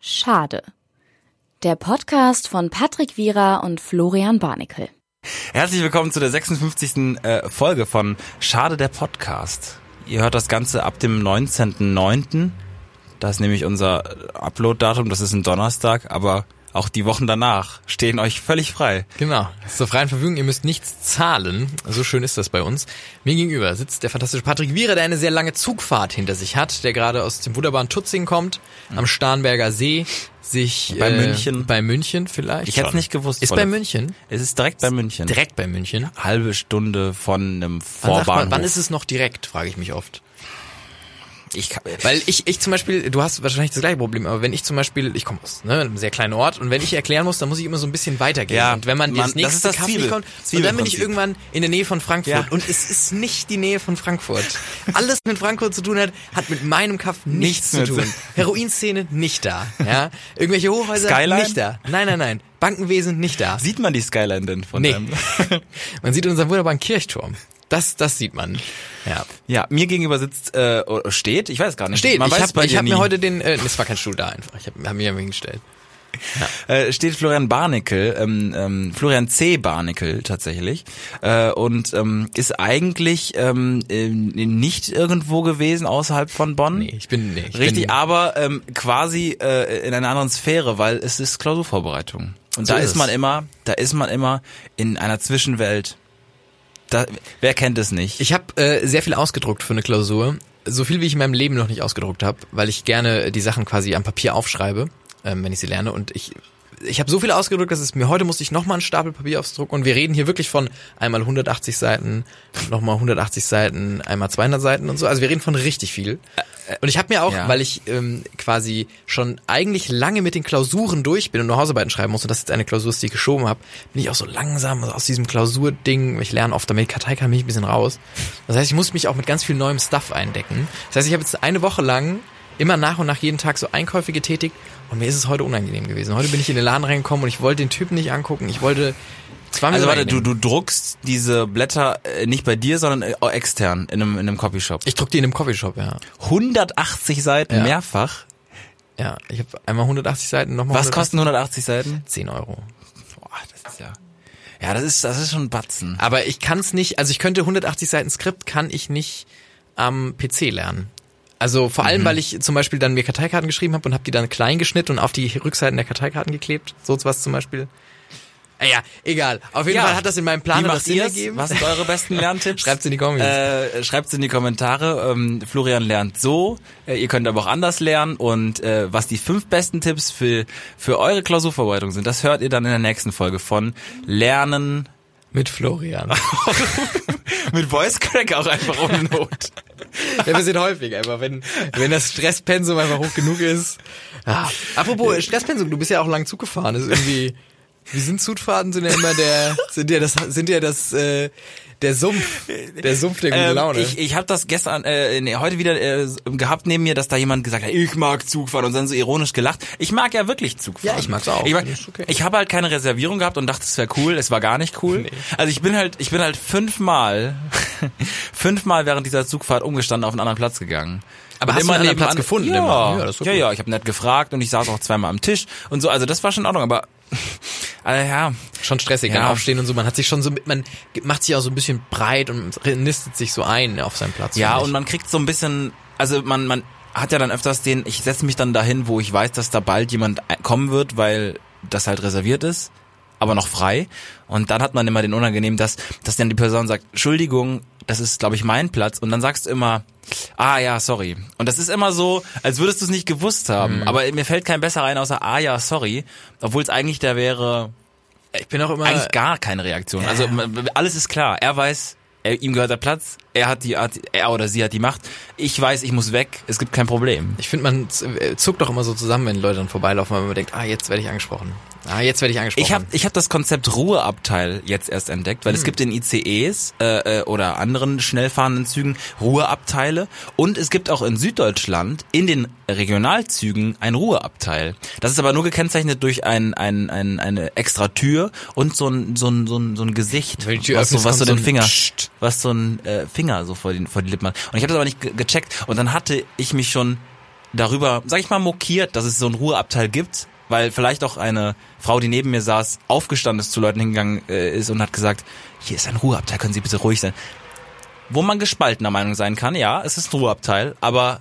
Schade. Der Podcast von Patrick Wierer und Florian Barnikel. Herzlich willkommen zu der 56. Äh, Folge von Schade der Podcast. Ihr hört das Ganze ab dem 19.09. Das ist nämlich unser Upload-Datum, das ist ein Donnerstag, aber auch die Wochen danach stehen euch völlig frei. Genau. Zur freien Verfügung, ihr müsst nichts zahlen. So schön ist das bei uns. Mir gegenüber sitzt der fantastische Patrick Wierer, der eine sehr lange Zugfahrt hinter sich hat, der gerade aus dem wunderbaren Tutzing kommt, am Starnberger See, sich Bei äh, München. Bei München vielleicht. Ich hätte es nicht gewusst. Ist bei München? Es ist direkt bei München. Direkt bei München. Halbe Stunde von einem Wann, sagt man, Vorbahnhof. wann ist es noch direkt, frage ich mich oft. Ich, kann- Weil ich, ich zum Beispiel, du hast wahrscheinlich das gleiche Problem, aber wenn ich zum Beispiel, ich komme aus ne, einem sehr kleinen Ort und wenn ich erklären muss, dann muss ich immer so ein bisschen weitergehen. Ja, und wenn man, man- das nächste das Kaffee Zwiebel- kommt, und dann bin ich irgendwann in der Nähe von Frankfurt Ja. und es ist nicht die Nähe von Frankfurt. Alles was mit Frankfurt zu tun hat, hat mit meinem Kaff Nichts nichts, zu tun. Heroinszene nicht da, ja. Irgendwelche Hochhäuser Skyline? nicht da. Nein, nein, nein. Bankenwesen nicht da. Sieht man die Skyline denn von Nee. deinem? Man sieht unseren wunderbaren Kirchturm. Das, das sieht man. Ja. Ja, mir gegenüber sitzt, äh, steht, ich weiß gar nicht. Steht, Man ich weiß habe bei ich hab nie. mir heute den, äh, es war kein Stuhl da einfach, ich habe hab mich hingestellt. äh, steht Florian Barnickel, ähm, ähm, Florian C. Barnickel tatsächlich, äh, und ähm, ist eigentlich ähm, äh, nicht irgendwo gewesen außerhalb von Bonn. Nee, ich bin, nee, ich Richtig, bin, aber ähm, quasi äh, in einer anderen Sphäre, weil es ist Klausurvorbereitung. Und So da ist ist es. man immer, da ist man immer in einer Zwischenwelt. Da, wer kennt es nicht? Ich habe äh, sehr viel ausgedruckt für eine Klausur. So viel, wie ich in meinem Leben noch nicht ausgedruckt habe, weil ich gerne die Sachen quasi am Papier aufschreibe, ähm, wenn ich sie lerne. Und ich ich habe so viel ausgedruckt, dass es mir heute musste ich nochmal einen Stapel Papier ausdrucken. Und wir reden hier wirklich von einmal 180 Seiten, nochmal 180 Seiten, einmal 200 Seiten und so. Also wir reden von richtig viel. Und ich habe mir auch, Ja. weil ich ähm, quasi schon eigentlich lange mit den Klausuren durch bin und nur Hausarbeiten schreiben muss und das jetzt eine Klausur ist, die ich geschoben habe, bin ich auch so langsam aus diesem Klausurding, ich lerne oft damit Kartei kann mich ein bisschen raus. Das heißt, ich muss mich auch mit ganz viel neuem Stuff eindecken. Das heißt, ich habe jetzt eine Woche lang immer nach und nach jeden Tag so Einkäufe getätigt und mir ist es heute unangenehm gewesen. Heute bin ich in den Laden reingekommen und ich wollte den Typen nicht angucken. Ich wollte zwar also warte, du, du druckst diese Blätter äh, nicht bei dir, sondern äh, extern in einem, in einem Copyshop. ich druck die in einem Coffeeshop, ja. 180 Seiten Ja. mehrfach. Ja, ich habe einmal 180 Seiten, nochmal Was kosten 180 Seiten? 10 Euro. Boah, das ist ja. Ja, das ist, das ist schon ein Batzen. Aber ich kann es nicht, also ich könnte 180 Seiten Skript, kann ich nicht am PC lernen. Also vor Mhm. allem, weil ich zum Beispiel dann mir Karteikarten geschrieben habe und habe die dann klein geschnitten und auf die Rückseiten der Karteikarten geklebt. So was zum Beispiel. Ah Ja, egal. Auf jeden Ja. Fall hat das in meinem Plan das Sinn ergeben. Was sind eure besten Lerntipps? Schreibt's in die Kommis. Äh, schreibt's in die Kommentare. Ähm, Florian lernt so. Äh, ihr könnt aber auch anders lernen. Und äh, was die fünf besten Tipps für, für eure Klausurvorbereitung sind, das hört ihr dann in der nächsten Folge von Lernen Mit Florian. mit Voice Crack auch einfach ohne Not. ja, wir sind häufig einfach, wenn, wenn das Stresspensum einfach hoch genug ist. Ah. Apropos Stresspensum, du bist ja auch lang Zug gefahren. Das ist irgendwie, wie sind Zugfahrten sind ja immer der, sind ja das, sind ja das, äh, der Sumpf, der Sumpf der guten Ähm, Laune. Ich, ich habe das gestern, äh, nee, heute wieder äh, gehabt neben mir, dass da jemand gesagt hat, ich mag Zugfahren und dann so ironisch gelacht. Ich mag ja wirklich Zugfahren. Ja, ich mag's auch. Ich, mag, okay. ich habe halt keine Reservierung gehabt und dachte, es wäre cool. Es war gar nicht cool. Also ich bin halt, ich bin halt fünfmal, fünfmal während dieser Zugfahrt umgestanden auf einen anderen Platz gegangen. Aber hast du einen Platz gefunden Ja, immer? ja, Ja, ja, okay. ja, ich habe nett gefragt und ich saß auch zweimal am Tisch und so. Also das war schon in Ordnung. Aber äh, ja, schon stressig, dann Ja. aufstehen und so. Man hat sich schon so, man macht sich auch so ein bisschen breit und nistet sich so ein auf seinen Platz. Ja, und man kriegt so ein bisschen, also man, man hat ja dann öfters den, ich setze mich dann dahin, wo ich weiß, dass da bald jemand kommen wird, weil das halt reserviert ist, aber noch frei. Und dann hat man immer den unangenehm, dass, dass dann die Person sagt, Entschuldigung, das ist, glaube ich, mein Platz. Und dann sagst du immer, ah ja, sorry. Und das ist immer so, als würdest du es nicht gewusst haben. Mhm. Aber mir fällt kein besser rein, außer ah ja, sorry. Obwohl es eigentlich da wäre, ich bin auch immer, eigentlich gar keine Reaktion. Also m- alles ist klar. Er weiß, er, ihm gehört der Platz. Er hat die, hat, er oder sie hat die Macht. Ich weiß, ich muss weg. Es gibt kein Problem. ich finde, man äh, zuckt doch immer so zusammen, wenn Leute dann vorbeilaufen, weil man denkt, ah, jetzt werde ich angesprochen. Ah, jetzt werde ich angesprochen. Ich habe ich hab das Konzept Ruheabteil jetzt erst entdeckt, weil es gibt in ICEs äh, äh, oder anderen schnell fahrenden Zügen Ruheabteile und es gibt auch in Süddeutschland in den Regionalzügen ein Ruheabteil. Das ist aber nur gekennzeichnet durch ein, ein, ein, eine extra Tür und so ein, so ein, so ein, so ein Gesicht, was so, was so den Finger, was so ein äh, Finger so vor, den, vor die Lippen hat. Und ich habe das aber nicht ge gecheckt und dann hatte ich mich schon darüber, sag ich mal, mokiert, dass es so ein Ruheabteil gibt, weil vielleicht auch eine Frau, die neben mir saß, aufgestanden ist, zu Leuten hingegangen äh, ist und hat gesagt, hier ist ein Ruheabteil, können Sie bitte ruhig sein. Wo man gespaltener Meinung sein kann, ja, es ist ein Ruheabteil, aber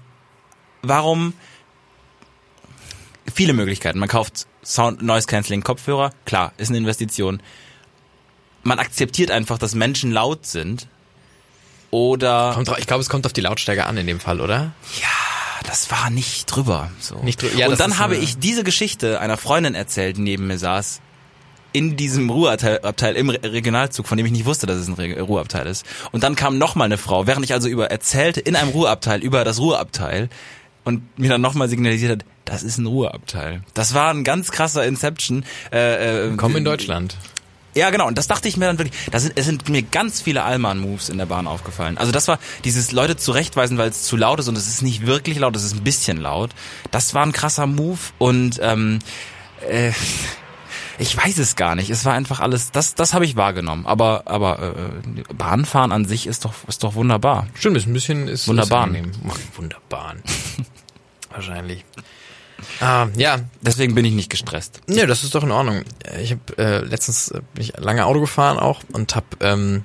warum viele Möglichkeiten. Man kauft Sound Noise Cancelling Kopfhörer, klar, ist eine Investition. Man akzeptiert einfach, dass Menschen laut sind. Oder Kommt, ich glaube, es kommt auf die Lautstärke an in dem Fall, oder? das war nicht drüber. So. Nicht drü- ja, und dann habe ich diese Geschichte einer Freundin erzählt, die neben mir saß, in diesem Ruheabteil Abteil im Re Regionalzug, von dem ich nicht wusste, dass es ein Ruheabteil ist. Und dann kam noch mal eine Frau, während ich also über erzählte in einem Ruheabteil über das Ruheabteil und mir dann nochmal signalisiert hat, das ist ein Ruheabteil. Das war ein ganz krasser Inception. Äh, äh, Komm in Deutschland. Ja, genau. Und das dachte ich mir dann wirklich. Da sind, es sind mir ganz viele Allmann-Moves in der Bahn aufgefallen. Also das war dieses Leute zurechtweisen, weil es zu laut ist und es ist nicht wirklich laut, es ist ein bisschen laut. Das war ein krasser Move und ähm, äh, ich weiß es gar nicht. Es war einfach alles. Das, das habe ich wahrgenommen. Aber, aber äh, Bahnfahren an sich ist doch, ist doch wunderbar. Stimmt, ist ein bisschen ist Wunderbar. Ist. Wunderbar. Wahrscheinlich. Ah, ja, Deswegen bin ich nicht gestresst. Ne, das ist doch in Ordnung. Ich habe äh, letztens äh, bin ich lange Auto gefahren auch und hab ähm,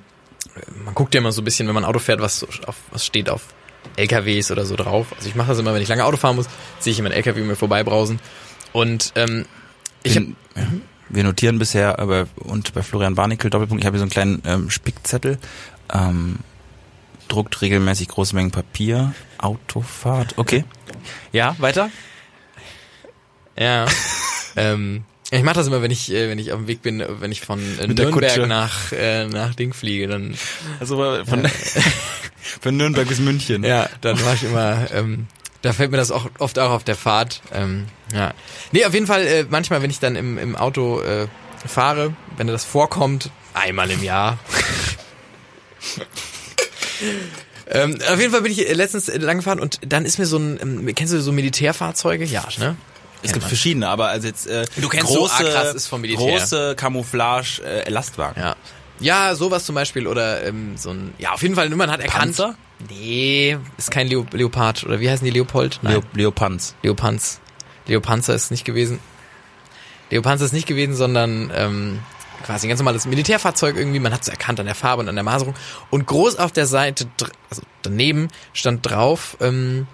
man guckt ja immer so ein bisschen, wenn man Auto fährt, was so auf was steht auf LKWs oder so drauf. Also ich mache das immer, wenn ich lange Auto fahren muss, sehe ich immer einen LKW mir vorbeibrausen und ähm, ich hab, Wir, wir notieren bisher, aber und bei Florian Barnickel Doppelpunkt, ich habe hier so einen kleinen ähm, Spickzettel, ähm, druckt regelmäßig große Mengen Papier, Autofahrt, okay. Ja, weiter? Ja ähm, ich mache das immer, wenn ich äh, wenn ich auf dem Weg bin, wenn ich von äh, Nürnberg nach äh, nach Ding fliege, dann Also von, von Nürnberg bis München. Ja, dann war ich immer, ähm, da fällt mir das auch oft auch auf der Fahrt. Ähm, ja. Nee, auf jeden Fall, äh, manchmal, wenn ich dann im, im Auto äh, fahre, wenn das vorkommt, einmal im Jahr. ähm, auf jeden Fall bin ich äh, letztens äh, lang gefahren und dann ist mir so ein, ähm, kennst du so Militärfahrzeuge? Ja, ne? Es gibt verschiedene, aber also jetzt äh, Du kennst so, große, ah, krass, ist vom Militär. große Camouflage äh, Lastwagen. Ja. Ja, sowas zum Beispiel oder ähm, so ein, ja, auf jeden Fall, man hat erkannt. Panzer? Nee, ist kein Leo Leopard oder wie heißen die Leopold? Nein. Leo, Leopanz. Leopanz. Leopanzer ist nicht gewesen. Leopanzer ist nicht gewesen, sondern ähm, quasi ein ganz normales Militärfahrzeug irgendwie. Man hat es erkannt an der Farbe und an der Maserung. Und groß auf der Seite, also daneben, stand drauf ähm,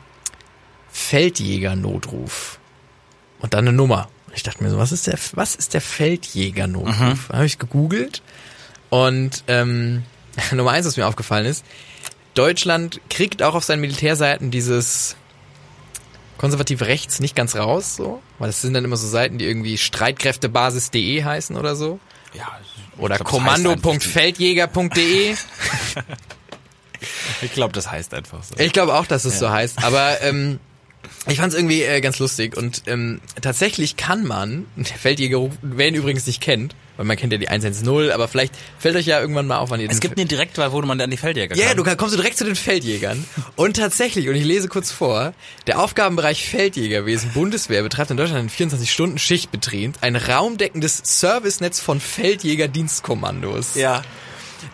Feldjäger-Notruf. Und dann eine Nummer. Ich dachte mir so, was ist der, was ist der Feldjäger-Notruf? Habe ich gegoogelt. Und ähm, Nummer eins, was mir aufgefallen ist, Deutschland kriegt auch auf seinen Militärseiten dieses konservativ rechts nicht ganz raus, so, weil das sind dann immer so Seiten, die irgendwie streitkräftebasis.de heißen oder so. Ja, Oder kommando.feldjäger.de. Ich glaube, das heißt einfach so. Ich glaube auch, dass es so heißt, aber ähm, ich fand es irgendwie äh, ganz lustig und ähm, tatsächlich kann man, der Feldjäger, wer ihn übrigens nicht kennt, weil man kennt ja die 110, aber vielleicht fällt euch ja irgendwann mal auf, wann ihr Es gibt eine Direktwahl, wo man dann die Feldjäger Ja, du kommst du direkt zu den Feldjägern. Und tatsächlich, und ich lese kurz vor, der Aufgabenbereich Feldjägerwesen Bundeswehr betreibt in Deutschland einen 24-Stunden-Schichtbetrieb ein raumdeckendes Servicenetz von Feldjägerdienstkommandos. Ja.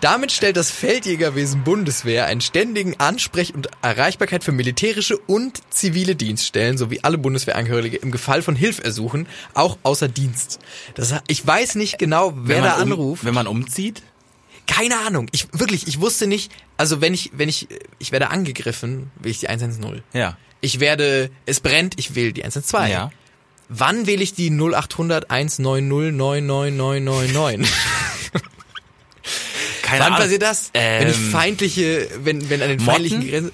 Damit stellt das Feldjägerwesen Bundeswehr einen ständigen Ansprech- und Erreichbarkeit für militärische und zivile Dienststellen sowie alle Bundeswehrangehörige im Gefall von Hilfersuchen, auch außer Dienst. Das, ich weiß nicht genau, wer da man um, anruft. Wenn man umzieht? Keine Ahnung. Ich wirklich, ich wusste nicht, also wenn ich wenn ich ich werde angegriffen, will ich die 110. Ja. Ich werde es brennt, ich wähle die 112. Ja. Wann wähle ich die 0800 190 99999? Keine Wann Ahnung. passiert das? wenn ich Ähm, feindliche, wenn wenn an den Motten? feindlichen Grenzen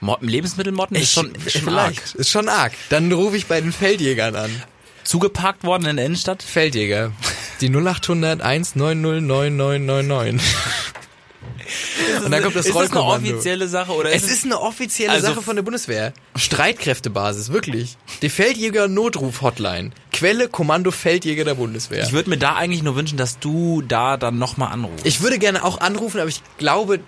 Mo- Lebensmittelmotten ist schon, ist schon vielleicht arg. ist schon arg. Dann rufe ich bei den Feldjägern an. Zugeparkt worden in der Innenstadt? Feldjäger. Die 0800 190 9999. Und dann kommt das ist das eine Rollkommando. offizielle Sache oder Es ist eine offizielle Also- Sache von der Bundeswehr. Streitkräftebasis, wirklich. Die Feldjäger Notruf Hotline. Quelle Kommando Feldjäger der Bundeswehr. Ich würde mir da eigentlich nur wünschen, dass du da dann nochmal anrufst. Ich würde gerne auch anrufen, aber ich glaube,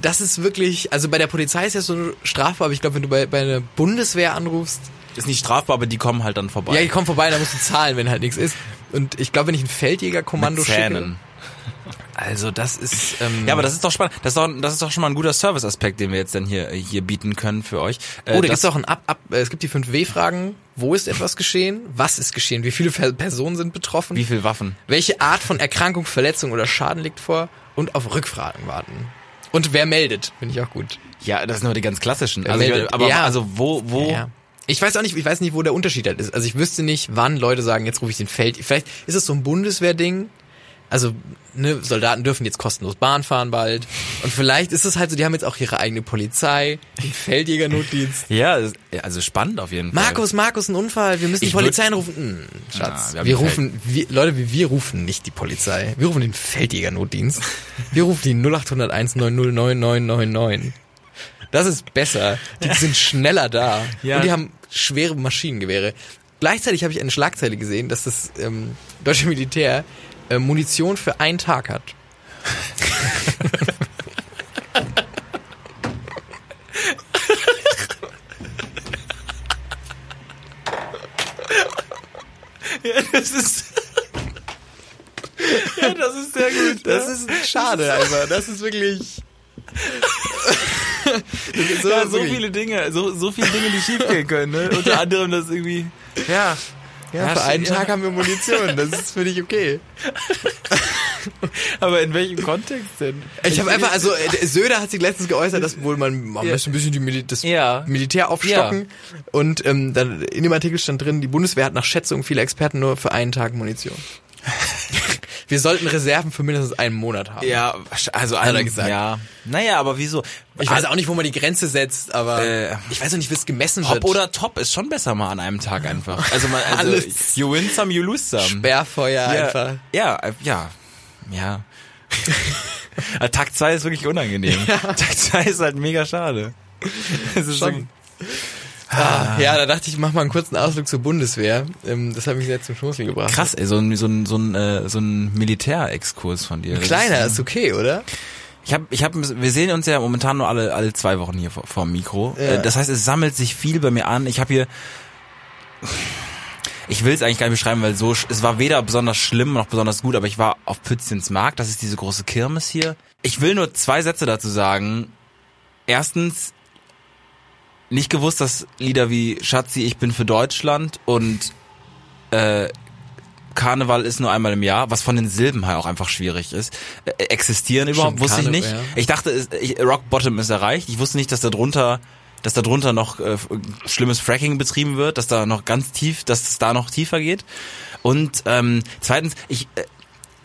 das ist wirklich, also bei der Polizei ist das so strafbar, aber ich glaube, wenn du bei, bei einer Bundeswehr anrufst, ist nicht strafbar, aber die kommen halt dann vorbei. ja, ich komm vorbei, da musst du zahlen, wenn halt nichts ist. Und ich glaube, wenn ich ein Feldjägerkommando Mit schicke, Zähnen. Also das ist. Ähm, Ja, aber das ist doch spannend. Das ist doch, das ist doch schon mal ein guder Service-Aspekt, den wir jetzt dann hier, hier bieten können für euch. Äh, Oh, da das- gibt's auch ein Ab, Ab, äh, es gibt die 5 W-Fragen. Wo ist etwas geschehen? Was ist geschehen? Wie viele Personen sind betroffen? Wie viel Waffen? Welche Art von Erkrankung, Verletzung oder Schaden liegt vor? Und auf Rückfragen warten. Und wer meldet? Finde ich auch gut. Ja, das sind nur die ganz klassischen. Wer Also, meldet? aber Ja. also wo, wo? Ja. Ich weiß auch nicht, ich weiß nicht, wo der Unterschied halt ist. Also ich wüsste nicht, wann Leute sagen, jetzt rufe ich den Feld. Vielleicht ist es so ein Bundeswehrding. Also, ne, Soldaten dürfen jetzt kostenlos Bahn fahren bald. Und vielleicht ist es halt so, die haben jetzt auch ihre eigene Polizei, den Feldjägernotdienst. Ja, also spannend auf jeden Fall. Markus, Markus, ein Unfall, wir müssen die Ich Polizei würd- anrufen. Hm, Schatz, Ja, wir haben wir die rufen, wir, Leute, wir rufen nicht die Polizei. Wir rufen den Feldjägernotdienst. Wir rufen die 0801 9099999. Das ist besser. Die sind schneller da. Ja. Und die haben schwere Maschinengewehre. Gleichzeitig habe ich eine Schlagzeile gesehen, dass das ähm, deutsche Militär äh, Munition für einen Tag hat. Das ist. ja, das ist sehr gut. Das ist schade einfach. Das ist wirklich... Ist ja, so wirklich- viele Dinge, so, so viele Dinge, die schiefgehen können, ne? Unter anderem das irgendwie. Ja. Ja, Ja, für einen ja. Tag haben wir Munition. Das ist für dich okay. Aber in welchem Kontext denn? Ich habe einfach, also äh, der Söder hat sich letztens geäußert, dass wohl man, man Ja. ein bisschen die Mil das Ja. Militär aufstocken. Und ähm, dann in dem Artikel stand drin, die Bundeswehr hat nach Schätzung vieler Experten nur für einen Tag Munition. wir sollten Reserven für mindestens einen Monat haben. Ja, also Hat er ein- gesagt. Ja. Naja, aber wieso? Ich weiß auch nicht, wo man die Grenze setzt, aber Äh, ich weiß auch nicht, wie es gemessen Hop wird. oder Top ist schon besser mal an einem Tag einfach. Also, man, also Alles. you win some, you lose some. Sperrfeuer ja, einfach. Ja, äh, ja, ja. Also Tag 2 ist wirklich unangenehm. Tag 2 ist halt mega schade. Es ist Schon. Ah, ja, da dachte ich, mach mal einen kurzen Ausflug zur Bundeswehr. Ähm, das hat mich sehr zum Schmunzeln gebracht. krass, ey, so ein, so ein, so ein, äh, so ein Militärexkurs von dir. Das Kleiner ist, ist okay, oder? Ich hab, ich hab, wir sehen uns ja momentan nur alle, alle zwei Wochen hier vor, vor dem Mikro. Ja. Äh, Das heißt, es sammelt sich viel bei mir an. Ich habe hier, ich will es eigentlich gar nicht beschreiben, weil so, es war weder besonders schlimm noch besonders gut, aber ich war auf Pützchens Markt. Das ist diese große Kirmes hier. Ich will nur zwei Sätze dazu sagen. Erstens, nicht gewusst, dass Lieder wie Schatzi, ich bin für Deutschland und äh, Karneval ist nur einmal im Jahr, was von den Silben her auch einfach schwierig ist. Äh, existieren überhaupt, Stimmt, wusste ich Karneval, nicht. ja. Ich dachte, es- ich, Rock Bottom ist erreicht. Ich wusste nicht, dass da drunter, dass da drunter noch äh, schlimmes Fracking betrieben wird, dass da noch ganz tief, dass es da noch tiefer geht. Und ähm, zweitens, ich äh,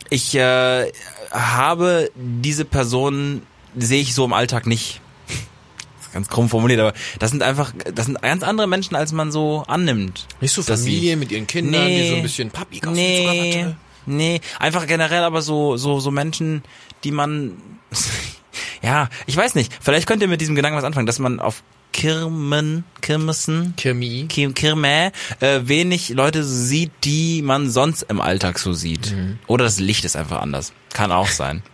ich äh, habe diese Person sehe ich so im Alltag nicht. Ganz krumm formuliert, aber das sind einfach, das sind ganz andere Menschen, als man so annimmt. Nicht so dass sie- Familie mit ihren Kindern, die so ein bisschen Papi, kaufst du nee, nee, einfach generell aber so so so Menschen, die man ja, ich weiß nicht, vielleicht könnt ihr mit diesem Gedanken was anfangen, dass man auf Kirmen, Kirmessen, Chemie. Kir- Kirme äh, wenig Leute sieht, die man sonst im Alltag so sieht. Mhm. Oder das Licht ist einfach anders. Kann auch sein.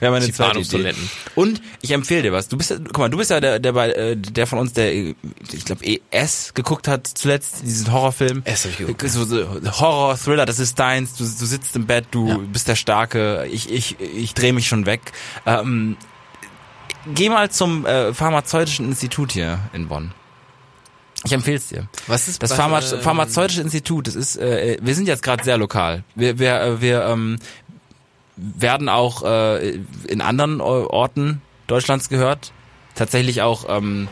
Wäre meine Die zweite Idee. Und ich empfehle dir was. Du bist, guck mal, du bist ja der, der, äh, der von uns, der, äh, ich glaube, ES geguckt hat zuletzt, diesen Horrorfilm. S hab ich geguckt, So, so Horror, Thriller, das ist deins. Du, du sitzt im Bett, du Ja. bist der Starke. Ich, ich, ich drehe mich schon weg. Ähm, geh mal zum äh, Pharmazeutischen Institut hier in Bonn. Ich empfehle es dir. Was ist Das Pharma ähm, Pharmazeutische Institut, das ist, äh, wir sind jetzt gerade sehr lokal. Wir, wir, äh, wir ähm, werden auch äh, in anderen Orten Deutschlands gehört. Tatsächlich auch ähm,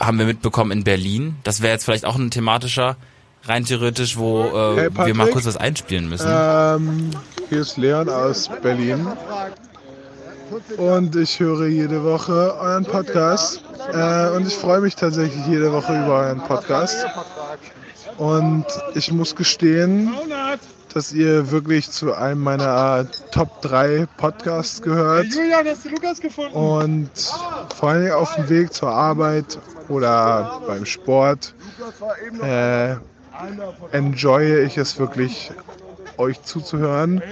haben wir mitbekommen in Berlin. Das wäre jetzt vielleicht auch ein thematischer, rein theoretisch, wo äh, Hey, wir mal Patrick. kurz was einspielen müssen. Ähm, hier ist Leon aus Berlin. Und ich höre jede Woche euren Podcast. Äh, und ich freue mich tatsächlich jede Woche über euren Podcast. Und ich muss gestehen, dass ihr wirklich zu einem meiner Top 3 Podcasts gehört. Julian, hast du Lukas gefunden? Und vor allem auf dem Weg zur Arbeit oder beim Sport äh, enjoye ich es wirklich euch zuzuhören.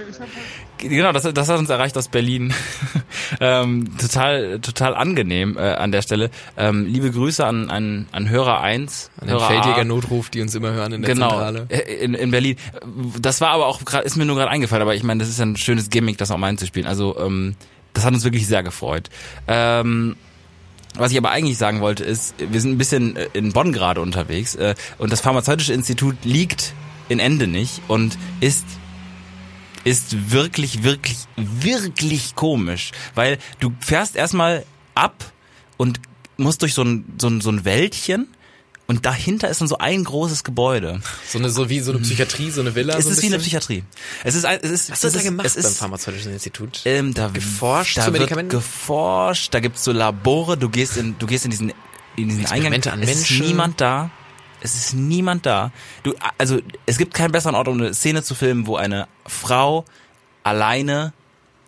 Genau, das, das hat uns erreicht aus Berlin. ähm, total, total angenehm äh, an der Stelle. Ähm, liebe Grüße an, an, an Hörer 1. An den Hörer Feldjäger A. Notruf, die uns immer hören in der Genau, Zentrale. äh, in, in Berlin. Das war aber auch, grad, ist mir nur gerade eingefallen, aber ich meine, das ist ja ein schönes Gimmick, das auch mal einzuspielen. Also, ähm, das hat uns wirklich sehr gefreut. Ähm, was ich aber eigentlich sagen wollte ist, wir sind ein bisschen äh, in Bonn gerade unterwegs äh, und das Pharmazeutische Institut liegt in Endenich und ist ist wirklich, wirklich, wirklich komisch, weil du fährst erstmal ab und musst durch so ein, so ein, so ein Wäldchen und dahinter ist dann so ein großes Gebäude. So eine, so wie so eine Psychiatrie, so eine Villa. Es so ein ist wie eine. Psychiatrie. Es ist, es ist, Was hast du es da ist, gemacht es beim ist, Pharmazeutischen Institut? ähm, da Geforscht da zu wird Medikamenten? geforscht, da gibt's so Labore, du gehst in, du gehst in diesen, in diesen Eingang, Experimente an es Menschen. ist niemand da. Es ist niemand da. Du, also, es gibt keinen besseren Ort, um eine Szene zu filmen, wo eine Frau alleine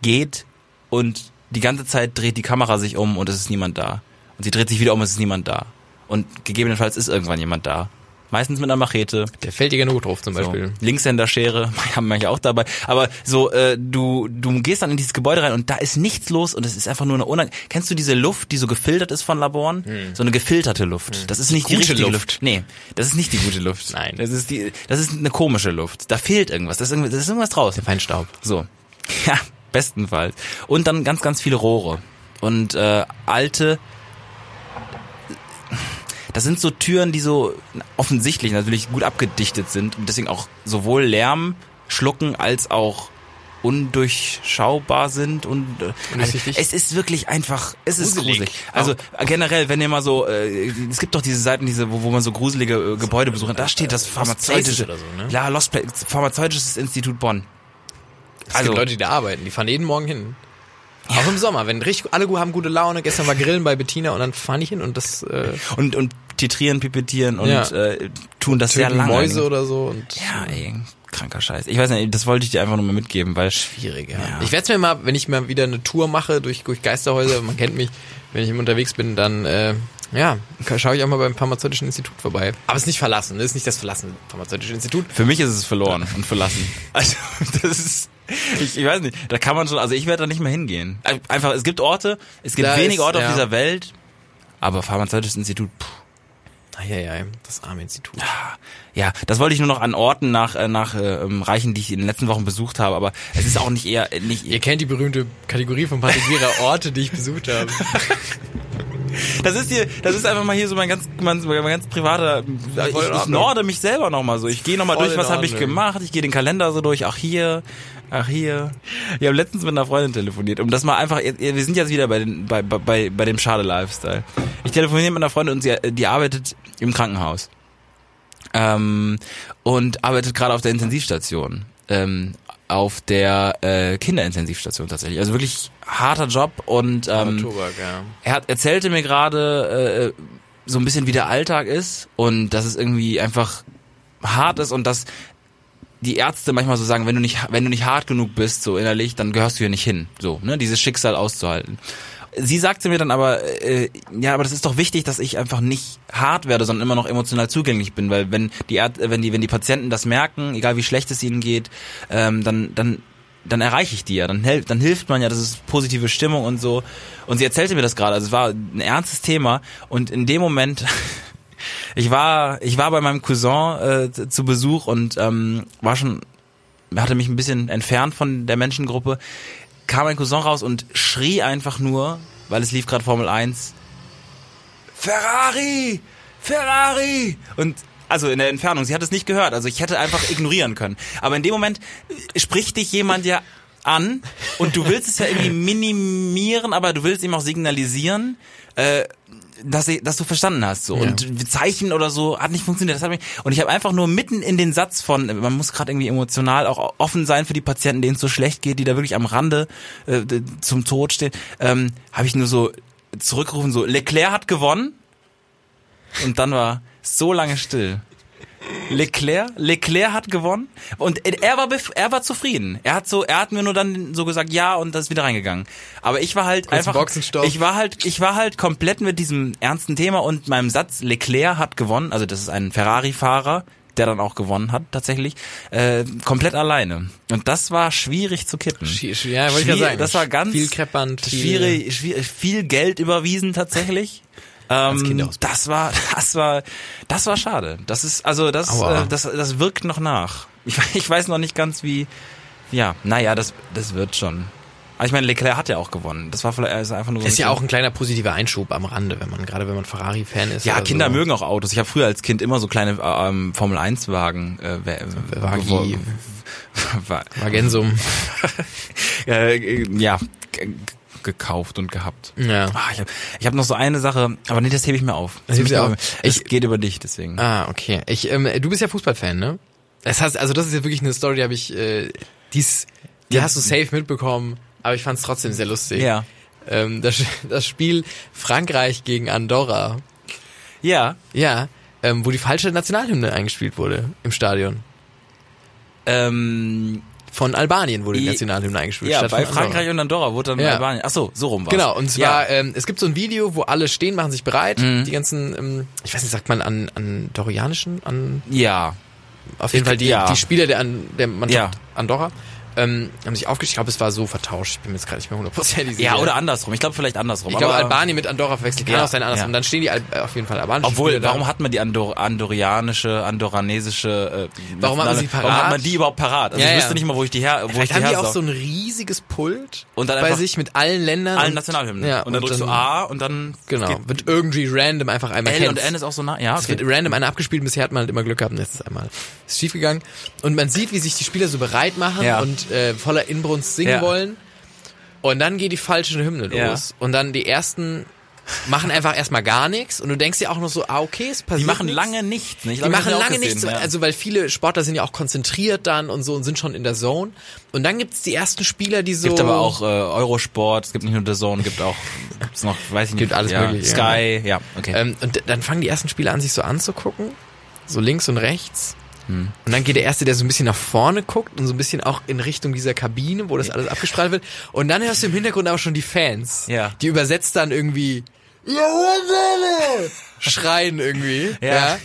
geht und die ganze Zeit dreht die Kamera sich um und es ist niemand da. Und sie dreht sich wieder um, es ist niemand da. Und gegebenenfalls ist irgendwann jemand da. Meistens mit einer Machete. Der Feldjäger Notruf zum So. Beispiel. Linkshänder-Schere haben manche auch dabei. Aber so, äh, du, du gehst dann in dieses Gebäude rein und da ist nichts los und es ist einfach nur eine unang Kennst du diese Luft, die so gefiltert ist von Laboren? So eine gefilterte Luft. Das ist nicht die Hm. gute richtige Luft. Luft. Nee, das ist nicht die gute Luft. Nein. Das ist die, das ist eine komische Luft. Da fehlt irgendwas. Das ist irgendwas, das ist irgendwas draus. Der Feinstaub. So. Ja, bestenfalls. Und dann ganz, ganz viele Rohre. Und äh, alte. Das sind so Türen, die so offensichtlich natürlich gut abgedichtet sind und deswegen auch sowohl Lärm schlucken als auch undurchschaubar sind und äh, also, es ist wirklich einfach es ist Gruselig. gruselig. Also äh, generell, wenn ihr mal so äh, es gibt doch diese Seiten, diese wo, wo man so gruselige äh, Gebäude besucht, da steht das pharmazeutische Places oder so, ne? Ja, Lost pharmazeutisches Institut Bonn. Es Also- gibt Leute, die da arbeiten, die fahren jeden Morgen hin. Auch im Sommer, wenn richtig alle haben gute Laune. Gestern war Grillen bei Bettina und dann fahren die hin und das äh, und und titrieren, pipettieren und Ja. äh, tun das sehr töten lange. Mäuse oder so und Ja, ey, kranker Scheiß. Ich weiß nicht, das wollte ich dir einfach nur mal mitgeben, weil schwierig. Ja. Ja. Ich werde es mir mal, wenn ich mal wieder eine Tour mache durch, durch Geisterhäuser, man kennt mich, wenn ich unterwegs bin, dann äh, ja, schaue ich auch mal beim Pharmazeutischen Institut vorbei. Aber es ist nicht verlassen, es ist nicht das verlassene Pharmazeutische Institut. für mich ist es verloren und verlassen. Also das ist ich, ich weiß nicht, da kann man schon, also ich werde da nicht mehr hingehen. Einfach, es gibt Orte, es gibt Da wenige ist- Orte ja. auf dieser Welt, aber pharmazeutisches Institut, puh, Eieiei, das arme Institut. ja, das wollte ich nur noch an Orten nach äh, nach äh, ähm, reichen, die ich in den letzten Wochen besucht habe, aber es ist auch nicht eher nicht Ihr kennt die berühmte Kategorie von Wierer, Orte, die ich besucht habe. Das ist hier, das ist einfach mal hier so mein ganz, mein, mein ganz privater. Ich, ich norde mich selber noch mal so. Ich gehe noch mal Voll durch, was habe ich gemacht. Ich gehe den Kalender so durch. Ach hier, ach hier. Ich habe letztens mit einer Freundin telefoniert, um das mal einfach. Wir sind jetzt wieder bei den, bei, bei, bei dem Schade Lifestyle. Ich telefoniere mit einer Freundin und sie, die arbeitet im Krankenhaus ähm, und arbeitet gerade auf der Intensivstation. Ähm, auf der äh, Kinderintensivstation tatsächlich. Also wirklich harter Job und ähm, Tobak, ja. er hat, erzählte mir gerade äh, so ein bisschen, wie der Alltag ist und dass es irgendwie einfach hart ist und dass die Ärzte manchmal so sagen, wenn du nicht, wenn du nicht hart genug bist, so innerlich, dann gehörst du hier nicht hin. So, ne, dieses Schicksal auszuhalten. Sie sagte mir dann aber, äh, ja, aber das ist doch wichtig, dass ich einfach nicht hart werde, sondern immer noch emotional zugänglich bin, weil wenn die Ärz- wenn die wenn die Patienten das merken, egal wie schlecht es ihnen geht, ähm, dann dann dann erreiche ich die ja, dann, hel dann hilft man ja, das ist positive Stimmung und so. Und sie erzählte mir das gerade, also es war ein ernstes Thema und in dem Moment, ich war, ich war bei meinem Cousin äh, zu- Besuch und ähm, war schon, hatte mich ein bisschen entfernt von der Menschengruppe, kam mein Cousin raus und schrie einfach nur, weil es lief gerade Formel 1, Ferrari! Ferrari! Und also in der Entfernung, sie hat es nicht gehört, also ich hätte einfach ignorieren können. Aber in dem Moment äh, spricht dich jemand ja an und du willst es ja irgendwie minimieren, aber du willst ihm auch signalisieren, äh, dass, ich, dass du verstanden hast so und Zeichen oder so hat nicht funktioniert. Das hat mich, und ich habe einfach nur mitten in den Satz von, man muss gerade irgendwie emotional auch offen sein für die Patienten, denen es so schlecht geht, die da wirklich am Rande äh, zum Tod stehen, ähm, habe ich nur so zurückgerufen so Leclerc hat gewonnen und dann war so lange still. Leclerc, Leclerc hat gewonnen und er war er war zufrieden. Er hat so er hat mir nur dann so gesagt ja und das ist wieder reingegangen. Aber ich war halt einfach Boxenstopp. ich war halt ich war halt komplett mit diesem ernsten Thema und meinem Satz Leclerc hat gewonnen, also das ist ein Ferrari Fahrer, der dann auch gewonnen hat, tatsächlich, äh, komplett alleine. Und das war schwierig zu kippen. Schwi- ja, wollte ich ja sagen. Das war ganz Viel Kreppband, viel- schwierig, schwierig, viel Geld überwiesen tatsächlich. Ähm, das war, das war, das war schade. Das ist, also das, äh, das, das wirkt noch nach. Ich, ich weiß noch nicht ganz wie, ja, naja, das, das wird schon. Aber ich meine, Leclerc hat ja auch gewonnen. Das war vielleicht einfach nur so. Ist ja auch ein kleiner positiver Einschub am Rande, wenn man gerade wenn man Ferrari-Fan ist. Ja, Kinder so. mögen auch Autos. Ich habe früher als Kind immer so kleine äh, ähm, Formel 1 Wagen äh, wer- Wagi. gewo- Wa- Magensum. äh, äh, ja gekauft und gehabt. Ja. Ah, ich habe ich hab noch so eine Sache, aber nee, das hebe ich mir auf. Das, du ich auf. Es Ich- geht über dich, deswegen. Ah, okay. Ich, ähm, du bist ja Fußballfan, ne? Das heißt, also das ist ja wirklich eine Story, die habe ich, äh, dies, die hast du safe mitbekommen, aber ich fand es trotzdem sehr lustig. Ja. Ähm, das, das Spiel Frankreich gegen Andorra. Ja. Ja. Ähm, wo die falsche Nationalhymne eingespielt wurde im Stadion. Ähm, Von Albanien wurde die Nationalhymne eingespielt. ja, statt bei. Frankreich und Andorra wurde dann Ja. Albanien. Ach so, so rum war's. Genau, und zwar, ja. ähm, es gibt so ein Video, wo alle stehen, machen sich bereit, Mhm. die ganzen, ähm, ich weiß nicht, sagt man an andorrianischen, an ja. auf jeden Ich- Fall die, ja. die Spieler der, an, der Mannschaft Ja. Andorra, ähm, haben sich aufgestellt, ich glaube, es war so vertauscht, ich bin mir jetzt gerade nicht mehr hundertprozentig sicher. Ja, oder andersrum. Ich glaube vielleicht andersrum. Ich glaube, Albanien mit Andorra verwechselt, kann Ja, auch sein andersrum. ja. Und dann stehen die Al äh, auf jeden Fall albanischen Obwohl, Spieler warum da. hat man die Andor andorianische, andorranesische, äh, Warum hat man sie Warum hat parat? man die überhaupt parat? Also Ja, ich wüsste nicht mal, wo ich die her, wo ich Vielleicht die haben die auch so ein riesiges Pult Und dann bei sich mit allen Ländern. allen und- Nationalhymnen. Ja, und dann drückst du A und dann Genau, wird irgendwie random einfach einmal L und kennst. N ist auch so nah. Ja, Es okay. wird random einer abgespielt und bisher hat man halt immer Glück gehabt und ist einmal ist schief gegangen. Und man sieht, wie sich die Spieler so bereit machen Ja. Und äh, voller Inbrunst singen Ja. wollen. Und dann geht die falsche Hymne los. Ja. Und dann die ersten machen einfach erstmal gar nichts und du denkst dir auch noch so, ah, okay, es passiert Die machen nichts. lange nichts. Ne? Ich Die machen lange gesehen, nichts, ja. also weil viele Sportler sind ja auch konzentriert dann und so und sind schon in der Zone. Und dann gibt's die ersten Spieler, die so... gibt aber auch äh, Eurosport, es gibt nicht nur The Zone, gibt auch gibt's noch, weiß ich nicht, Gibt alles ja, Mögliche, Sky, ja, okay. Ähm, und dann fangen die ersten Spieler an, sich so anzugucken. So links und rechts. Und dann geht der Erste, der so ein bisschen nach vorne guckt und so ein bisschen auch in Richtung dieser Kabine, wo das alles abgestrahlt wird. Und dann hörst du im Hintergrund aber schon die Fans. Ja. Die übersetzt dann irgendwie schreien irgendwie. Ja.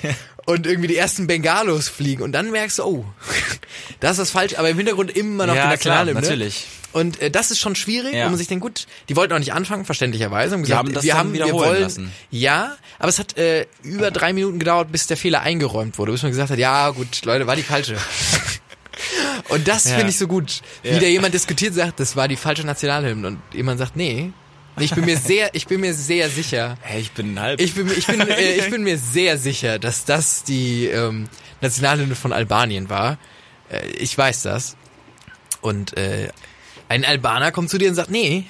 Und irgendwie die ersten Bengalos fliegen. Und dann merkst du, oh, das ist das falsch. Aber im Hintergrund immer noch Ja, die klar, Nationalhymne. natürlich. Und äh, das ist schon schwierig, Ja. wo man sich denkt, gut, die wollten auch nicht anfangen, verständlicherweise. Haben gesagt, haben das wir haben, wir wollen, lassen. ja, aber es hat äh, über drei Minuten gedauert, bis der Fehler eingeräumt wurde, bis man gesagt hat, ja gut, Leute, war die falsche. Und das Ja. finde ich so gut. Wie Ja. da jemand diskutiert sagt, das war die falsche Nationalhymne und jemand sagt, nee. Ich bin mir sehr, ich bin mir sehr sicher. Hey, ich bin halb. Ich bin, ich bin, äh, ich bin mir sehr sicher, dass das die ähm, Nationalhymne von Albanien war. Äh, ich weiß das. Und äh, ein Albaner kommt zu dir und sagt, nee,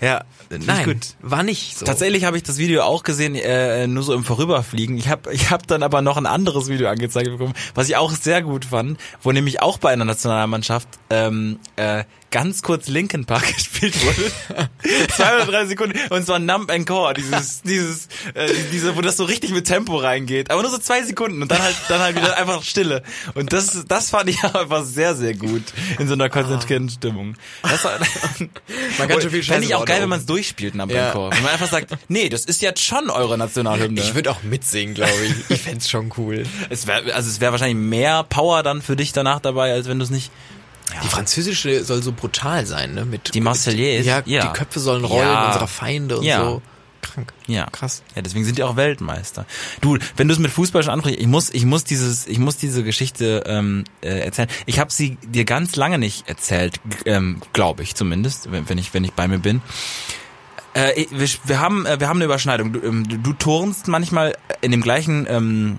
ja, nein, gut. war nicht so. Tatsächlich habe ich das Video auch gesehen, äh, nur so im Vorüberfliegen. Ich habe ich hab dann aber noch ein anderes Video angezeigt bekommen, was ich auch sehr gut fand, wo nämlich auch bei einer Nationalmannschaft ähm, äh, ganz kurz Linkin Park gespielt wurde. Zwei oder drei Sekunden. Und zwar Numb and Core, dieses, dieses, äh, diese, wo das so richtig mit Tempo reingeht. Aber nur so zwei Sekunden und dann halt, dann halt wieder einfach Stille. Und das, das fand ich einfach sehr, sehr gut in so einer konzentrierten Stimmung. Das war, Man kann schon viel Fände ich auch Scheiße geil, wenn man es durchspielt, Numb Ja. and Core. Wenn man einfach sagt, nee, das ist jetzt schon eure Nationalhymne. Ich würde auch mitsingen, glaube ich. Ich fänd's schon cool. es wär, also es wäre wahrscheinlich mehr Power dann für dich danach dabei, als wenn du es nicht. Die französische soll so brutal sein, ne? Mit Die Marseillaise? Ja, Ja. die Köpfe sollen rollen Ja. unserer Feinde und Ja. so. Krank. Ja, Krass. Ja, deswegen sind die auch Weltmeister. Du, wenn du es mit Fußball schon ansprichst, ich muss, ich muss dieses, ich muss diese Geschichte ähm, äh, erzählen. Ich habe sie dir ganz lange nicht erzählt, ähm, glaube ich zumindest, wenn, wenn ich, wenn ich bei mir bin. Äh, wir, wir haben, äh, wir haben eine Überschneidung. Du, ähm, du turnst manchmal in dem gleichen, ähm,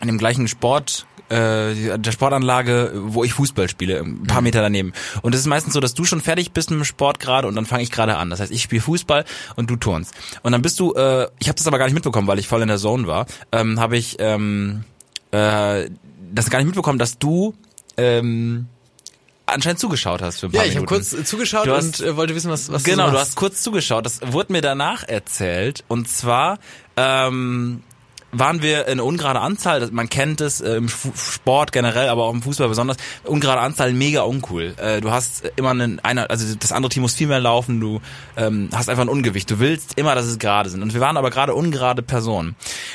in dem gleichen Sport, äh, der Sportanlage, wo ich Fußball spiele, ein paar Meter daneben. Und es ist meistens so, dass du schon fertig bist mit dem Sport gerade und dann fange ich gerade an. Das heißt, ich spiele Fußball und du turnst. Und dann bist du, äh, ich habe das aber gar nicht mitbekommen, weil ich voll in der Zone war, ähm, habe ich ähm, äh, das gar nicht mitbekommen, dass du ähm, anscheinend zugeschaut hast für ein paar Ja, ich habe kurz äh, zugeschaut Du hast- und äh, wollte wissen, was, was Genau, so du machst. hast kurz zugeschaut. Das wurde mir danach erzählt. Und zwar, ähm, waren wir eine ungerade Anzahl, man kennt es äh, im Sport generell, aber auch im Fußball besonders, ungerade Anzahl mega uncool. Äh, du hast immer einen, einer, also das andere Team muss viel mehr laufen, du ähm, hast einfach ein Ungewicht. Du willst immer, dass es gerade sind. Und wir waren aber gerade ungerade Personen.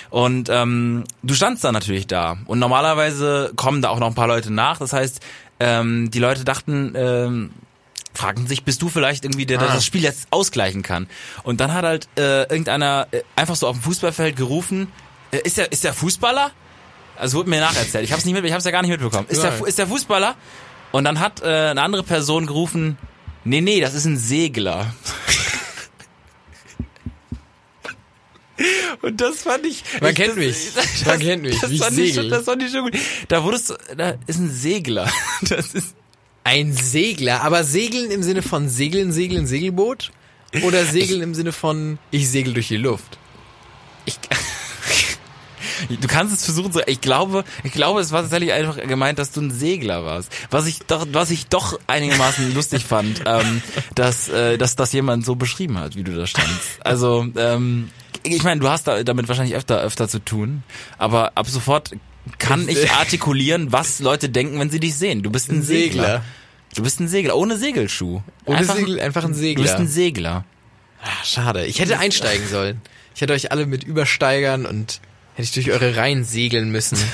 Und ähm, du standst da natürlich da. Und normalerweise kommen da auch noch ein paar Leute nach. Das heißt, ähm, die Leute dachten, ähm, fragten sich, bist du vielleicht irgendwie der, der Ah. das Spiel jetzt ausgleichen kann? Und dann hat halt äh, irgendeiner äh, einfach so auf dem Fußballfeld gerufen, ist der ist der Fußballer? Also wurde mir nacherzählt. Ich habe es nicht mit, ich habe es ja gar nicht mitbekommen. Ist der ist der Fußballer? Und dann hat äh, eine andere Person gerufen, nee, nee, das ist ein Segler. Und das fand ich. Man ich, kennt das, mich. Das, Man kennt mich, Das wie ich fand ich schon, segel. das fand ich schon gut. Da wurdest du, da ist ein Segler. Das ist. Ein Segler, aber segeln im Sinne von segeln, segeln, Segelboot? Oder segeln im Sinne von ich segel durch die Luft? Ich, du kannst es versuchen so, ich glaube, ich glaube, es war tatsächlich einfach gemeint, dass du ein Segler warst. Was ich doch, was ich doch einigermaßen lustig fand, ähm, dass, äh, dass das jemand so beschrieben hat, wie du da standst. Also, ähm, ich meine, du hast da, damit wahrscheinlich öfter, öfter zu tun, aber ab sofort kann ich artikulieren, was Leute denken, wenn sie dich sehen. Du bist ein, Ein Segler. Segler. Du bist ein Segler, ohne Segelschuh. Ohne einfach, Segel, einfach ein Du Segler. bist ein Segler. Ah, schade. Ich hätte einsteigen sollen. Ich hätte euch alle mit übersteigern und hätte ich durch eure Reihen segeln müssen.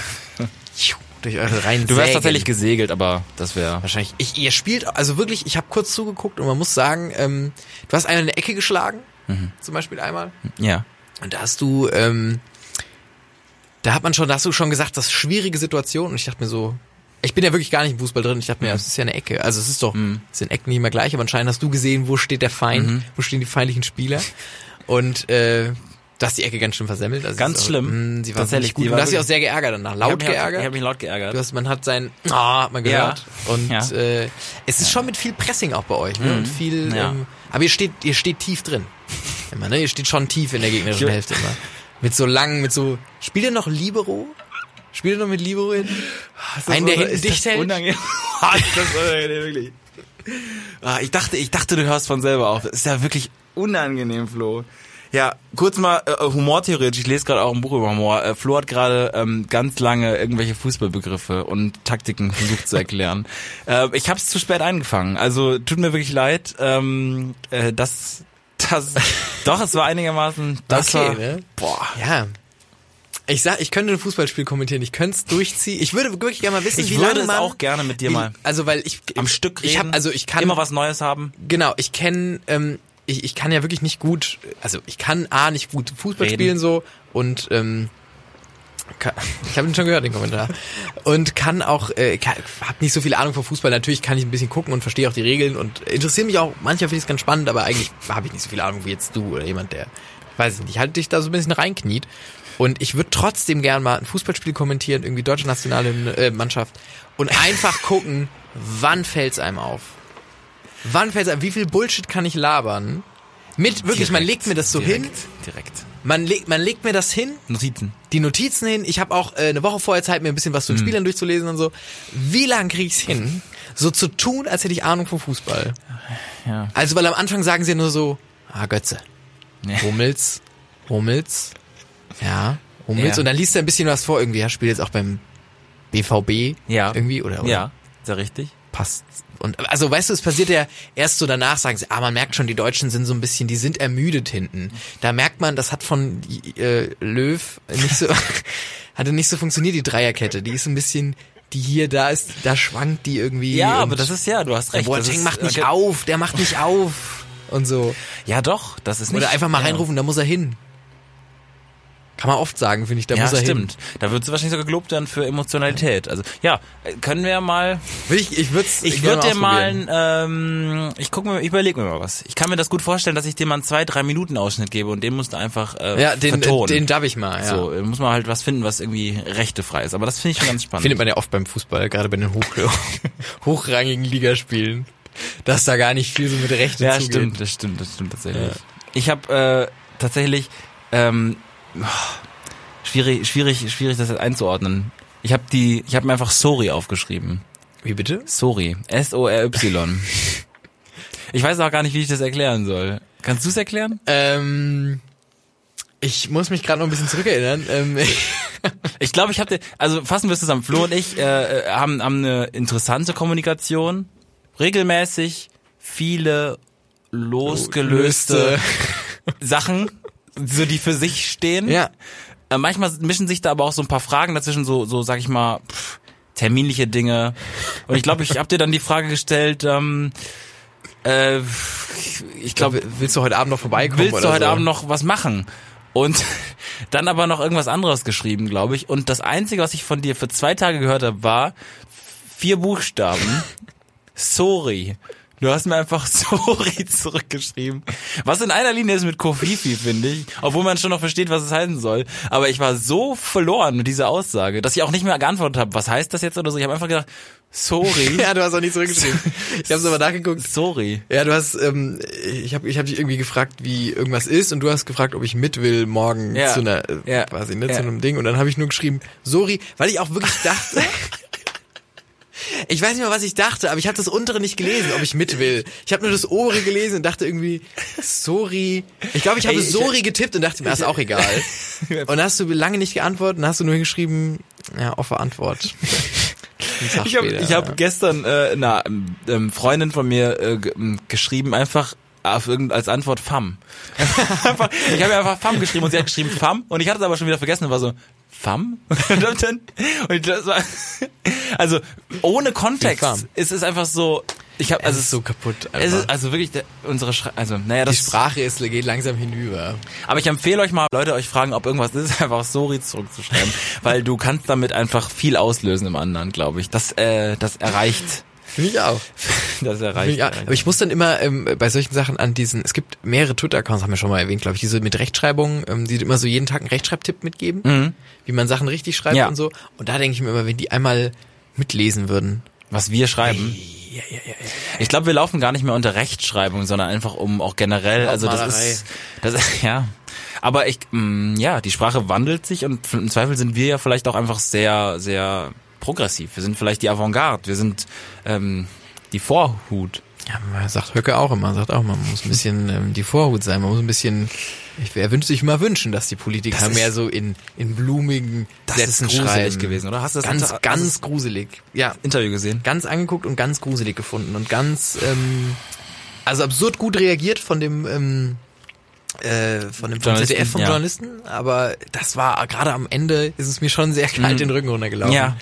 Durch eure Reihen Du wärst tatsächlich gesegelt, aber das wäre Wahrscheinlich. Ich, ihr spielt, also wirklich, ich habe kurz zugeguckt und man muss sagen, ähm, du hast einen in eine Ecke geschlagen, Mhm. zum Beispiel einmal. ja. Und da hast du, ähm, da hat man schon, da hast du schon gesagt, das ist schwierige Situation. Und ich dachte mir so, ich bin ja wirklich gar nicht im Fußball drin. Ich dachte mir, Mhm. es ist ja eine Ecke. Also es ist doch, es sind Ecken nicht immer gleich, aber anscheinend hast du gesehen, wo steht der Feind, Mhm. wo stehen die feindlichen Spieler. Und äh, du hast die Ecke ganz schön versemmelt. Also Ganz ist schlimm. Mh, sie war Tatsächlich, gut. die war du hast dich auch sehr geärgert danach. Ich Laut hab mich, geärgert. Ich habe mich laut geärgert. Du hast, man hat sein, ah, hat man gehört. Und Ja. äh, es ist schon mit viel Pressing auch bei euch, ne? Und viel, Mhm. Ja. ähm, aber ihr steht, ihr steht tief drin. Immer, ne? Ihr steht schon tief in der gegnerischen Ich- Hälfte immer. Mit so langen, mit so. Spielt ihr noch Libero? Spielt ihr noch mit Libero hin? Einen, der hinten dicht hält? Unangenehm. ist das unangenehm, wirklich. Ah, ich dachte, ich dachte, du hörst von selber auf. Das ist ja wirklich unangenehm, Flo. Ja, kurz mal äh, humortheoretisch. Ich lese gerade auch ein Buch über Humor. Äh, Flo hat gerade ähm, ganz lange irgendwelche Fußballbegriffe und Taktiken versucht zu erklären. äh, ich habe es zu spät eingefangen. Also tut mir wirklich leid. Ähm, äh, das, das, doch, es war einigermaßen. Das Okay, war, ne? boah. Ja. Ich sag, ich könnte ein Fußballspiel kommentieren, ich könnte es durchziehen. Ich würde wirklich gerne mal wissen, Ich wie würde lange es man, auch gerne mit dir mal Also weil ich am Stück reden. Ich hab, also ich kann immer was Neues haben. Genau, ich kenne, ähm, ich, ich kann ja wirklich nicht gut, also ich kann A nicht gut Fußball Reden. spielen so und ähm, kann, ich habe ihn schon gehört, den Kommentar. Und kann auch, äh, kann, hab nicht so viel Ahnung von Fußball. Natürlich kann ich ein bisschen gucken und verstehe auch die Regeln und interessiere mich auch, manchmal finde ich es ganz spannend, aber eigentlich habe ich nicht so viel Ahnung wie jetzt du oder jemand, der, weiß ich nicht, halt dich da so ein bisschen reinkniet. Und ich würde trotzdem gern mal ein Fußballspiel kommentieren, irgendwie deutsche nationale äh, Mannschaft und einfach gucken, wann fällt's einem auf. Wann fällt's einem, wie viel Bullshit kann ich labern? Mit, wirklich, man legt mir das so hin, direkt, Direkt. man legt, man legt mir das hin, Notizen. die Notizen hin. Ich habe auch äh, eine Woche vorher Zeit, mir ein bisschen was zu den Spielern durchzulesen und so. Wie lang krieg ich's hin, so zu tun, als hätte ich Ahnung vom Fußball? Ja. Also, weil am Anfang sagen sie nur so, ah, Götze, Nee. Hummels, Hummels, ja, Hummels. Ja. Und dann liest er ein bisschen was vor, irgendwie, ja, spielt jetzt auch beim BVB Ja. irgendwie, oder? oder? Ja, sehr richtig. Passt. Und also weißt du, es passiert ja erst so danach, sagen sie, ah, man merkt schon, die Deutschen sind so ein bisschen, die sind ermüdet hinten. Da merkt man, das hat von äh, Löw nicht so, hatte nicht so funktioniert, die Dreierkette. Die ist ein bisschen, die hier, da ist, da schwankt die irgendwie. Ja, aber das ist ja, du hast recht. Boateng ist, macht nicht okay. auf, der macht nicht auf. Und so. Ja, doch, das ist nicht. Oder einfach mal ja. reinrufen, da muss er hin. Kann man oft sagen, finde ich, da Ja, muss er stimmt. Da wird sie wahrscheinlich sogar gelobt werden für Emotionalität. Also ja, können wir mal. hin. Will ich ich würde Ich würde dir mal, ähm, ich guck mir, ich überlege mir mal was. Ich kann mir das gut vorstellen, dass ich dir mal einen zwei, drei Minuten Ausschnitt gebe und den musst du einfach äh, Ja, den, vertonen. den dab ich mal, ja. So, muss man halt was finden, was irgendwie rechtefrei ist. Aber das finde ich schon ganz spannend. Findet man ja oft beim Fußball, gerade bei den hoch, hochrangigen Ligaspielen, dass da gar nicht viel so mit Rechten Ja, zugeht. stimmt, das stimmt, das stimmt tatsächlich. Ich habe äh, tatsächlich ähm, schwierig, schwierig, schwierig, das jetzt einzuordnen. Ich habe die, ich habe mir einfach Sorry aufgeschrieben. Wie bitte? Sorry, S O R Y. ich weiß auch gar nicht, wie ich das erklären soll. Kannst du es erklären? Ähm, Ich muss mich gerade noch ein bisschen zurückerinnern. Ähm, Ich glaube, ich hatte, also fassen wir es zusammen. Flo und ich äh, äh, haben, haben eine interessante Kommunikation, regelmäßig viele losgelöste Sachen, so die für sich stehen. ja. Äh, manchmal mischen sich da aber auch so ein paar Fragen dazwischen, so, so sag ich mal, pff, terminliche Dinge. Und ich glaube, ich habe dir dann die Frage gestellt, ähm, äh, ich glaube, Glaub, willst du heute Abend noch vorbeikommen? willst oder du heute so? Abend noch was machen? Und dann aber noch irgendwas anderes geschrieben, glaube ich. Und das Einzige, was ich von dir für zwei Tage gehört habe, war vier Buchstaben. Sorry. Du hast mir einfach sorry zurückgeschrieben. Was in einer Linie ist mit Kofifi, finde ich. Obwohl man schon noch versteht, was es heißen soll. Aber ich war so verloren mit dieser Aussage, dass ich auch nicht mehr geantwortet habe, was heißt das jetzt oder so. Ich habe einfach gedacht, sorry. Ja, du hast auch nicht zurückgeschrieben. Ich habe aber nachgeguckt. Sorry. Ja, du hast, ähm, ich habe ich hab dich irgendwie gefragt, wie irgendwas ist und du hast gefragt, ob ich mit will morgen Ja. zu einer, äh, Ja. quasi, ne, Ja. zu einem Ding und dann habe ich nur geschrieben, sorry, weil ich auch wirklich dachte, ich weiß nicht mal, was ich dachte, aber ich habe das untere nicht gelesen, ob ich mit will. Ich habe nur das obere gelesen und dachte irgendwie, sorry. Ich glaube, ich habe Ey, ich- sorry getippt und dachte mir, das ist auch egal. Und dann hast du lange nicht geantwortet und hast du nur geschrieben, ja, offer Antwort. Ich habe ich hab gestern äh, einer ähm, Freundin von mir äh, ähm, geschrieben, einfach auf irgend, als Antwort FAM. ich habe einfach FAM geschrieben und sie hat geschrieben FAM und ich hatte es aber schon wieder vergessen und war so, FAM? und das war, also ohne Kontext FAM. ist es einfach so, ich habe Es also ist so kaputt. es Einfach. ist also wirklich der, unsere Schre also naja Die das Sprache ist, geht langsam hinüber. aber ich empfehle euch mal, Leute euch fragen, ob irgendwas ist, einfach sorry zurückzuschreiben, weil du kannst damit einfach viel auslösen im anderen, glaube ich. Das äh, das erreicht Finde ich auch. das erreicht. ich auch. Aber ich muss dann immer ähm, bei solchen Sachen an diesen, es gibt mehrere Twitter-Accounts, haben wir schon mal erwähnt, glaube ich, diese mit Rechtschreibung, ähm, die immer so jeden Tag einen Rechtschreibtipp mitgeben, wie man Sachen richtig schreibt Mhm. Ja. und so. Und da denke ich mir immer, wenn die einmal mitlesen würden. was wir schreiben. Ja, ja, ja. Ich glaube, wir laufen gar nicht mehr unter Rechtschreibung, sondern einfach um auch generell, also das ist, das ist, ja. Aber ich, mh, ja, die Sprache wandelt sich und im Zweifel sind wir ja vielleicht auch einfach sehr, sehr progressiv. Wir sind vielleicht die Avantgarde, wir sind ähm, die Vorhut. Ja, man sagt Höcke auch immer, sagt auch, man muss ein bisschen ähm, die Vorhut sein, man muss ein bisschen, ich, er wünscht sich immer wünschen, dass die Politiker Das ist- mehr so in, in blumigen Das Sätzen ist gruselig schreiben. gewesen, oder? Hast du das ganz, hast ganz gruselig. Ja, Interview gesehen? ganz angeguckt und ganz gruselig gefunden und ganz, ähm, also absurd gut reagiert von dem, ähm, äh, von dem vom ZDF, vom ja. Journalisten, aber das war, gerade am Ende ist es mir schon sehr kalt den Rücken runtergelaufen. Mhm. Ja.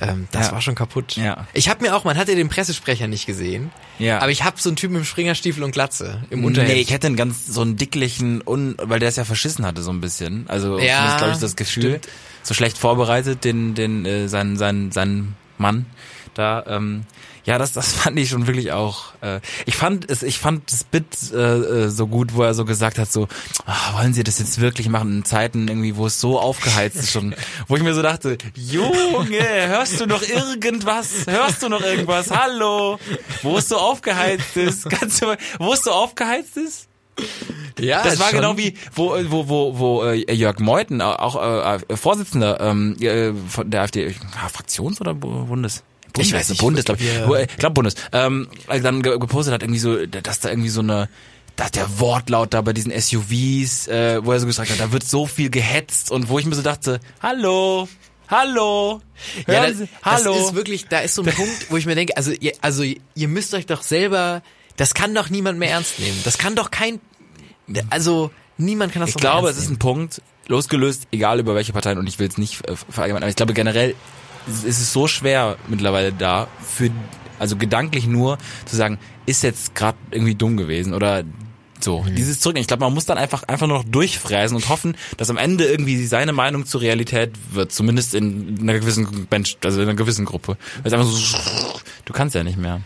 Ähm, das Ja. war schon kaputt. Ja. Ich habe mir auch, man hat ja den Pressesprecher nicht gesehen, Ja. aber ich habe so einen Typen im Springerstiefel und Glatze im Unterhemd. Nee, ich hätte einen ganz so einen dicklichen, un, weil der es ja verschissen hatte so ein bisschen. Also Ja, zumindest glaube ich das Gefühl. stimmt. So schlecht vorbereitet, den, den, äh, sein, sein, sein Mann da. Ähm, ja, das, das fand ich schon wirklich auch. Äh, ich fand es, ich fand das Bit äh, äh, so gut, wo er so gesagt hat, so, ah, wollen Sie das jetzt wirklich machen in Zeiten irgendwie, wo es so aufgeheizt ist schon, wo ich mir so dachte, Junge, hörst du noch irgendwas? Hörst du noch irgendwas? Hallo, wo es so aufgeheizt ist? Kannst du wo es so aufgeheizt ist? ja, Das war schon. genau wie, wo, wo, wo, wo äh, Jörg Meuthen, äh, auch äh, Vorsitzender ähm, äh, von der AfD, Fraktions- oder Bu- Bundes? Ich weiß nicht, Bundes, glaube ich. äh, Ich glaube Bundes. Ähm, dann ge- gepostet hat, irgendwie so, dass da irgendwie so eine, dass der Wortlaut da bei diesen SUVs, äh, wo er so gesagt hat, da wird so viel gehetzt und wo ich mir so dachte, hallo, hallo, Ja, das, Sie, hallo. das ist wirklich, da ist so ein Punkt, wo ich mir denke, also ihr, also ihr müsst euch doch selber, das kann doch niemand mehr ernst nehmen. Das kann doch kein, also niemand kann das Ich glaube, es ist ein Punkt, losgelöst, egal über welche Parteien, und ich will es nicht äh, verallgemeinern, aber ich glaube generell ist ist es so schwer mittlerweile da, für, also gedanklich nur zu sagen, ist jetzt gerade irgendwie dumm gewesen oder so. Mhm. Dieses Zurück. Ich glaube, man muss dann einfach, einfach nur noch durchfräsen und hoffen, dass am Ende irgendwie seine Meinung zur Realität wird, zumindest in einer gewissen Bench, also in einer gewissen Gruppe. Weil es einfach so, du kannst ja nicht mehr.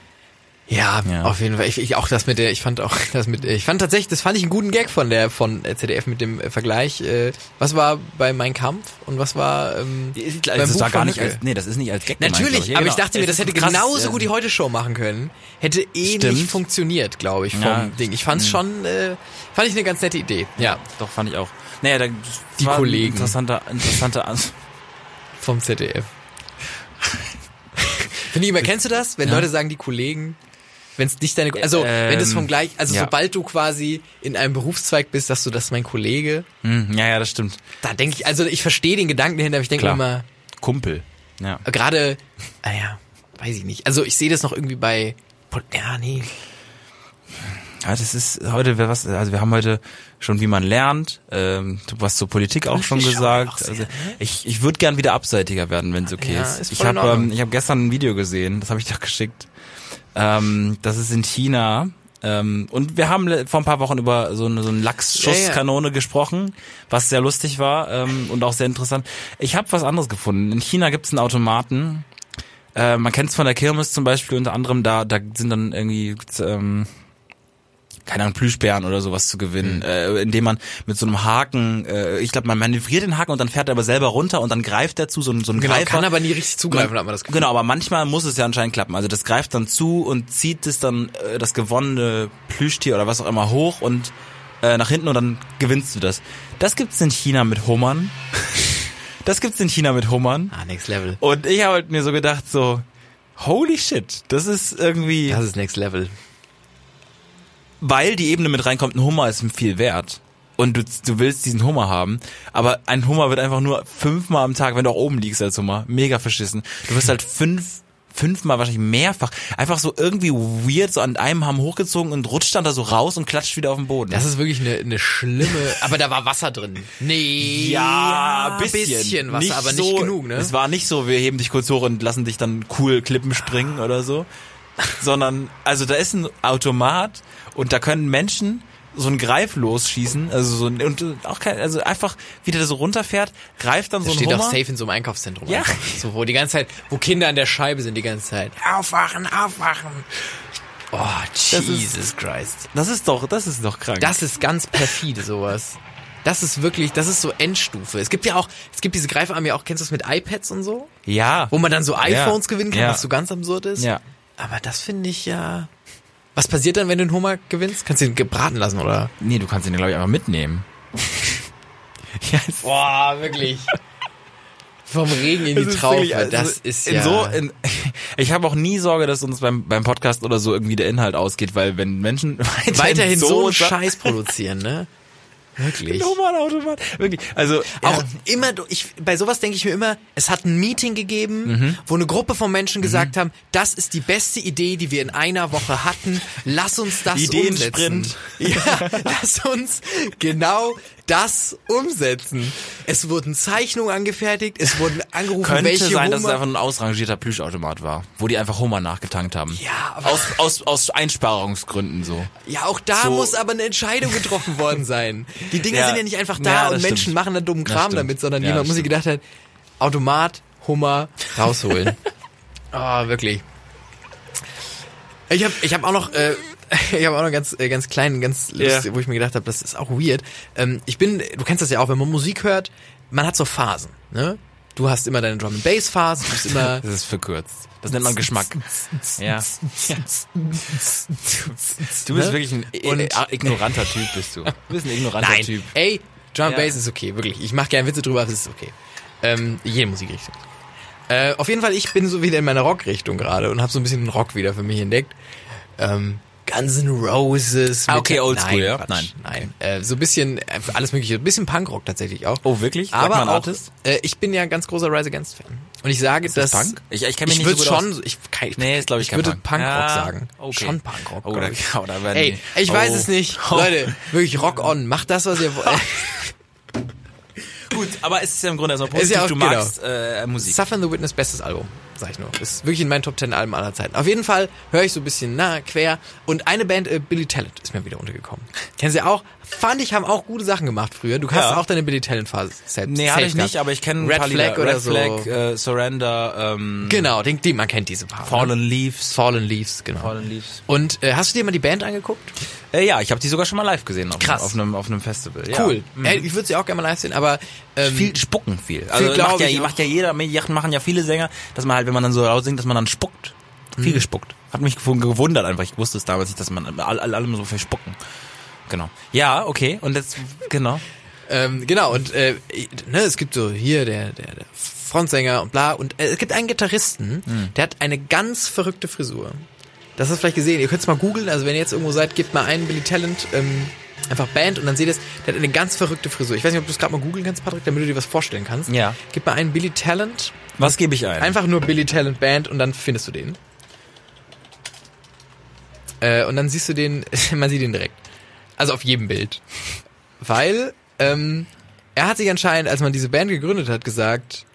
Ja, Ja. auf jeden Fall. Ich, ich auch das mit der, ich fand auch das mit, ich fand tatsächlich, das fand ich einen guten Gag von der von ZDF mit dem äh, Vergleich. Äh, was war bei Mein Kampf und was war ähm, beim das Buch war gar nicht als, nee, das ist nicht als Gag gemeint, Natürlich, ich. Ja, aber ich genau. dachte mir, das ist hätte krass, genauso äh, gut die Heute Show machen können. Hätte ähnlich Stimmt. funktioniert, glaube ich, vom Ja. Ding. Ich fand's schon, äh, fand ich eine ganz nette Idee. Ja, Doch, fand ich auch. Naja, da Die Kollegen. Interessanter, interessanter Ans vom ZDF. Finde ich immer, kennst du das? Wenn Ja. Leute sagen, die Kollegen, Wenn es nicht deine, also wenn es vom Ähm, gleich, also ja. sobald du quasi in einem Berufszweig bist, dass du das ist mein Kollege, Hm, ja, ja, das stimmt. da denke ich, also ich verstehe den Gedanken dahinter, aber ich denke immer, Kumpel. Ja. gerade, naja, weiß ich nicht. Also ich sehe das noch irgendwie bei, ja, nee, Ja, das ist heute, wer was, also wir haben heute schon, wie man lernt, ähm, du hast zur Politik auch schon gesagt. sehr, Also ich, ich würde gern wieder abseitiger werden, wenn es okay Ja, ist. ist Ich habe ähm, ich hab gestern ein Video gesehen, das habe ich dir geschickt. Ähm, das ist in China. Ähm, und wir haben vor ein paar Wochen über so eine, so eine Lachsschusskanone gesprochen, was sehr lustig war ähm, und auch sehr interessant. Ich habe was anderes gefunden. In China gibt es einen Automaten. Äh, man kennt es von der Kirmes zum Beispiel unter anderem, da, da sind dann irgendwie ähm, keine Ahnung, Plüschbären oder sowas zu gewinnen, Mhm. äh, indem man mit so einem Haken, äh, ich glaube, man manövriert den Haken und dann fährt er aber selber runter und dann greift er zu, so, ein- so ein genau, Greifer. kann aber nie richtig zugreifen, hat man das Gefühl. Genau, aber manchmal muss es ja anscheinend klappen. Also das greift dann zu und zieht es dann äh, das gewonnene Plüschtier oder was auch immer hoch und äh, nach hinten und dann gewinnst du das. Das gibt's in China mit Hummern. Das gibt's in China mit Hummern. Ah, next level. Und ich habe halt mir so gedacht, so, holy shit, das ist irgendwie, Das ist next level. Weil die Ebene mit reinkommt, ein Hummer ist viel wert. Und du, du willst diesen Hummer haben, aber ein Hummer wird einfach nur fünfmal am Tag, wenn du auch oben liegst als Hummer, mega verschissen. Du wirst halt fünf, fünfmal wahrscheinlich mehrfach, einfach so irgendwie weird, so an einem Hamm hochgezogen und rutscht dann da so raus und klatscht wieder auf den Boden. Das ist wirklich eine, eine schlimme, aber da war Wasser drin. Nee. ja, ein bisschen, Wasser, aber so, nicht genug, ne? Es war nicht so, wir heben dich kurz hoch und lassen dich dann cool Klippen springen oder so, sondern also da ist ein Automat und da können Menschen so ein Greif losschießen, also so ein, und auch kein, also einfach wie der so runterfährt, greift dann so Das ein steht Hummer. auch safe in so einem Einkaufszentrum. Ja. einfach. So, wo die ganze Zeit, wo Kinder an der Scheibe sind die ganze Zeit. Aufwachen, aufwachen. Oh, ist- Jesus Christ. Das ist doch, das ist doch krank. Das ist ganz perfide, sowas. Das ist wirklich, das ist so Endstufe. Es gibt ja auch, es gibt diese Greifarme ja auch, kennst du das mit iPads und so? ja. Wo man dann so iPhones gewinnen kann, Ja. was so ganz absurd ist. Ja. Aber das finde ich ja. Was passiert dann, wenn du einen Hummer gewinnst? Kannst du ihn gebraten lassen, oder? Nee, du kannst ihn glaube ich einfach mitnehmen. ja, es- Boah, wirklich. Vom Regen in die ist Traufe, wirklich, also das ist ja... So, in, ich habe auch nie Sorge, dass uns beim, beim Podcast oder so irgendwie der Inhalt ausgeht, weil wenn Menschen weiterhin, weiterhin so einen sa- Scheiß produzieren, ne? Wirklich. Nummernautomat. Wirklich. Also Auch ja, immer, ich, bei sowas denke ich mir immer, es hat ein Meeting gegeben, Mhm. wo eine Gruppe von Menschen gesagt haben, das ist die beste Idee, die wir in einer Woche hatten. Lass uns das Ideensprint. umsetzen. Ja, lass uns genau das umsetzen. Es wurden Zeichnungen angefertigt, es wurden angerufen, könnte welche sein, dass es Hummer- einfach ein ausrangierter Plüschautomat war, wo die einfach Hummer nachgetankt haben. Ja, aber- aus, aus, aus Einsparungsgründen so. Ja, auch da So- muss aber eine Entscheidung getroffen worden sein. Die Dinger Ja. sind ja nicht einfach Ja, da das und Menschen stimmt. machen da dummen Kram damit, sondern Ja, jemand muss sich gedacht hat, Automat, Hummer, rausholen. Ah, wirklich. Ich habe ich hab auch noch, äh, ich habe auch noch ganz, äh, ganz kleinen, ganz lustig, Ja. wo ich mir gedacht habe, das ist auch weird. Ähm, ich bin, du kennst das ja auch, wenn man Musik hört, man hat so Phasen, ne? Du hast immer deine Drum and Bass Phase, du bist immer Das ist verkürzt. Das nennt man Geschmack. ja. Du bist Ne? wirklich ein Und- und, ignoranter Typ, bist du. Du bist ein ignoranter Nein, Typ. ey, Drum and Ja. Bass ist okay, wirklich. Ich mache gerne Witze drüber, aber es ist okay. Ähm, jede Musikrichtung. Äh, auf jeden Fall, ich bin so wieder in meiner Rockrichtung gerade und habe so ein bisschen Rock wieder für mich entdeckt. Ähm, Guns N' Roses. Ah, okay, oldschool, ja? Quatsch, Nein, Nein, äh, so ein bisschen, äh, alles mögliche, ein bisschen Punkrock tatsächlich auch. Oh, wirklich? Sag Aber einen auch, Artist. äh, ich bin ja ein ganz großer Rise Against Fan. Und ich sage, Ist das dass Punk? Ich- ich kenn mich ich nicht so gut schon, ich, kein, Nee, ist, glaub ich, ich kein würde Punk. Punkrock Ja, sagen. okay. Schon Punkrock. Oh, ich. oh, da werden Ey, ich weiß oh. es nicht. Oh. Leute, wirklich Rock on. Macht das, was ihr wollt. Gut, aber es ist ja im Grunde erstmal Ist positiv. ja auch- du genau. magst äh, Musik. Suffer and the Witness, bestes Album, sag ich nur. Ist wirklich in meinen Top 10 Alben aller Zeiten. Auf jeden Fall höre ich so ein bisschen na, quer. Und eine Band, äh, Billy Talent, ist mir wieder untergekommen. Kennen Sie auch? Fand ich, haben auch gute Sachen gemacht früher. Du hast Ja. auch deine Billy Talent-Phase selbst. Nee, hatte ich nicht, aber ich kenne Red Flag oder Red so. Flag, äh, Surrender, ähm, Genau, den, den, man kennt diese paar. Fallen Ne? Leaves. Fallen Leaves, genau. Fallen Leaves. Und äh, hast du dir mal die Band angeguckt? Äh, ja, ich habe die sogar schon mal live gesehen auf, Krass. auf einem auf einem Festival. Ja. Cool. Mhm. Äh, ich würde sie auch gerne mal live sehen, aber ähm, viel spucken viel. Also glaub macht ja, macht ja jeder, machen ja viele Sänger, dass man halt, wenn man dann so laut singt, dass man dann spuckt. Mhm. Viel gespuckt. Hat mich gew- gewundert einfach. Ich wusste es damals nicht, dass man all, all, allem so viel spucken. Genau. Ja, okay. Und jetzt, genau. Ähm, genau, und äh, ne, es gibt so hier der, der, der Frontsänger und bla. Und äh, es gibt einen Gitarristen, Hm. der hat eine ganz verrückte Frisur. Das hast du vielleicht gesehen. Ihr könnt es mal googeln. Also wenn ihr jetzt irgendwo seid, gebt mal einen Billy Talent, ähm, einfach Band und dann seht ihr es. Der hat eine ganz verrückte Frisur. Ich weiß nicht, ob du es gerade mal googeln kannst, Patrick, damit du dir was vorstellen kannst. Ja. Gib mal einen Billy Talent. Was gebe ich ein? Einfach nur Billy Talent Band und dann findest du den. Äh, und dann siehst du den, man sieht ihn direkt. Also auf jedem Bild. Weil, ähm, er hat sich anscheinend, als man diese Band gegründet hat, gesagt,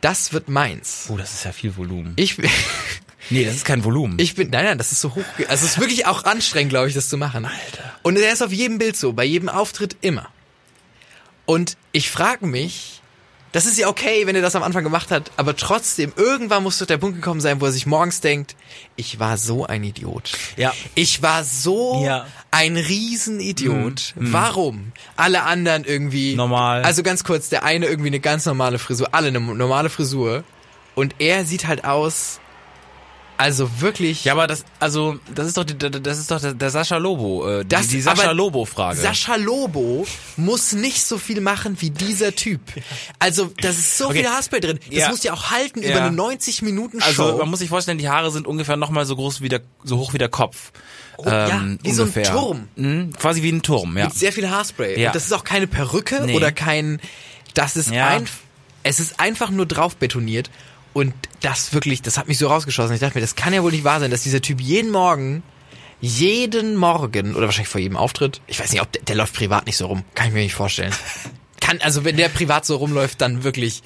das wird meins. Oh, das ist ja viel Volumen. Ich, Nee, das ist kein Volumen. ich bin, nein, nein, das ist so hoch, also es ist wirklich auch anstrengend, glaube ich, das zu machen. Alter. Und er ist auf jedem Bild so, bei jedem Auftritt immer. Und ich frage mich, das ist ja okay, wenn er das am Anfang gemacht hat, aber trotzdem, irgendwann muss doch der Punkt gekommen sein, wo er sich morgens denkt, ich war so ein Idiot. Ja. Ich war so Ja. ein Riesenidiot. Warum? Alle anderen irgendwie. Normal. Also ganz kurz, der eine irgendwie eine ganz normale Frisur, alle eine normale Frisur. Und er sieht halt aus, also wirklich. ja, aber das, also, das ist doch, die, das ist doch der, der Sascha Lobo, äh, die, Das- die Sascha aber Lobo-Frage. Sascha Lobo muss nicht so viel machen wie dieser Typ. Also, das ist so Okay. viel Haarspray drin. Das Ja. muss ja auch halten Ja. über eine 90 Minuten Show. Also man muss sich vorstellen, die Haare sind ungefähr nochmal so groß wie der, so hoch wie der Kopf. Oh, ja, wie so ein ungefähr. Turm. Mhm, quasi wie ein Turm, ja. mit sehr viel Haarspray. Ja. Und das ist auch keine Perücke Nee. oder kein, das ist Ja. ein, es ist einfach nur drauf betoniert. Und das wirklich, das hat mich so rausgeschossen. Ich dachte mir, das kann ja wohl nicht wahr sein, dass dieser Typ jeden Morgen, jeden Morgen, oder wahrscheinlich vor jedem Auftritt, ich weiß nicht, ob der, der läuft privat nicht so rum, kann ich mir nicht vorstellen. Kann, also wenn der privat so rumläuft, dann wirklich,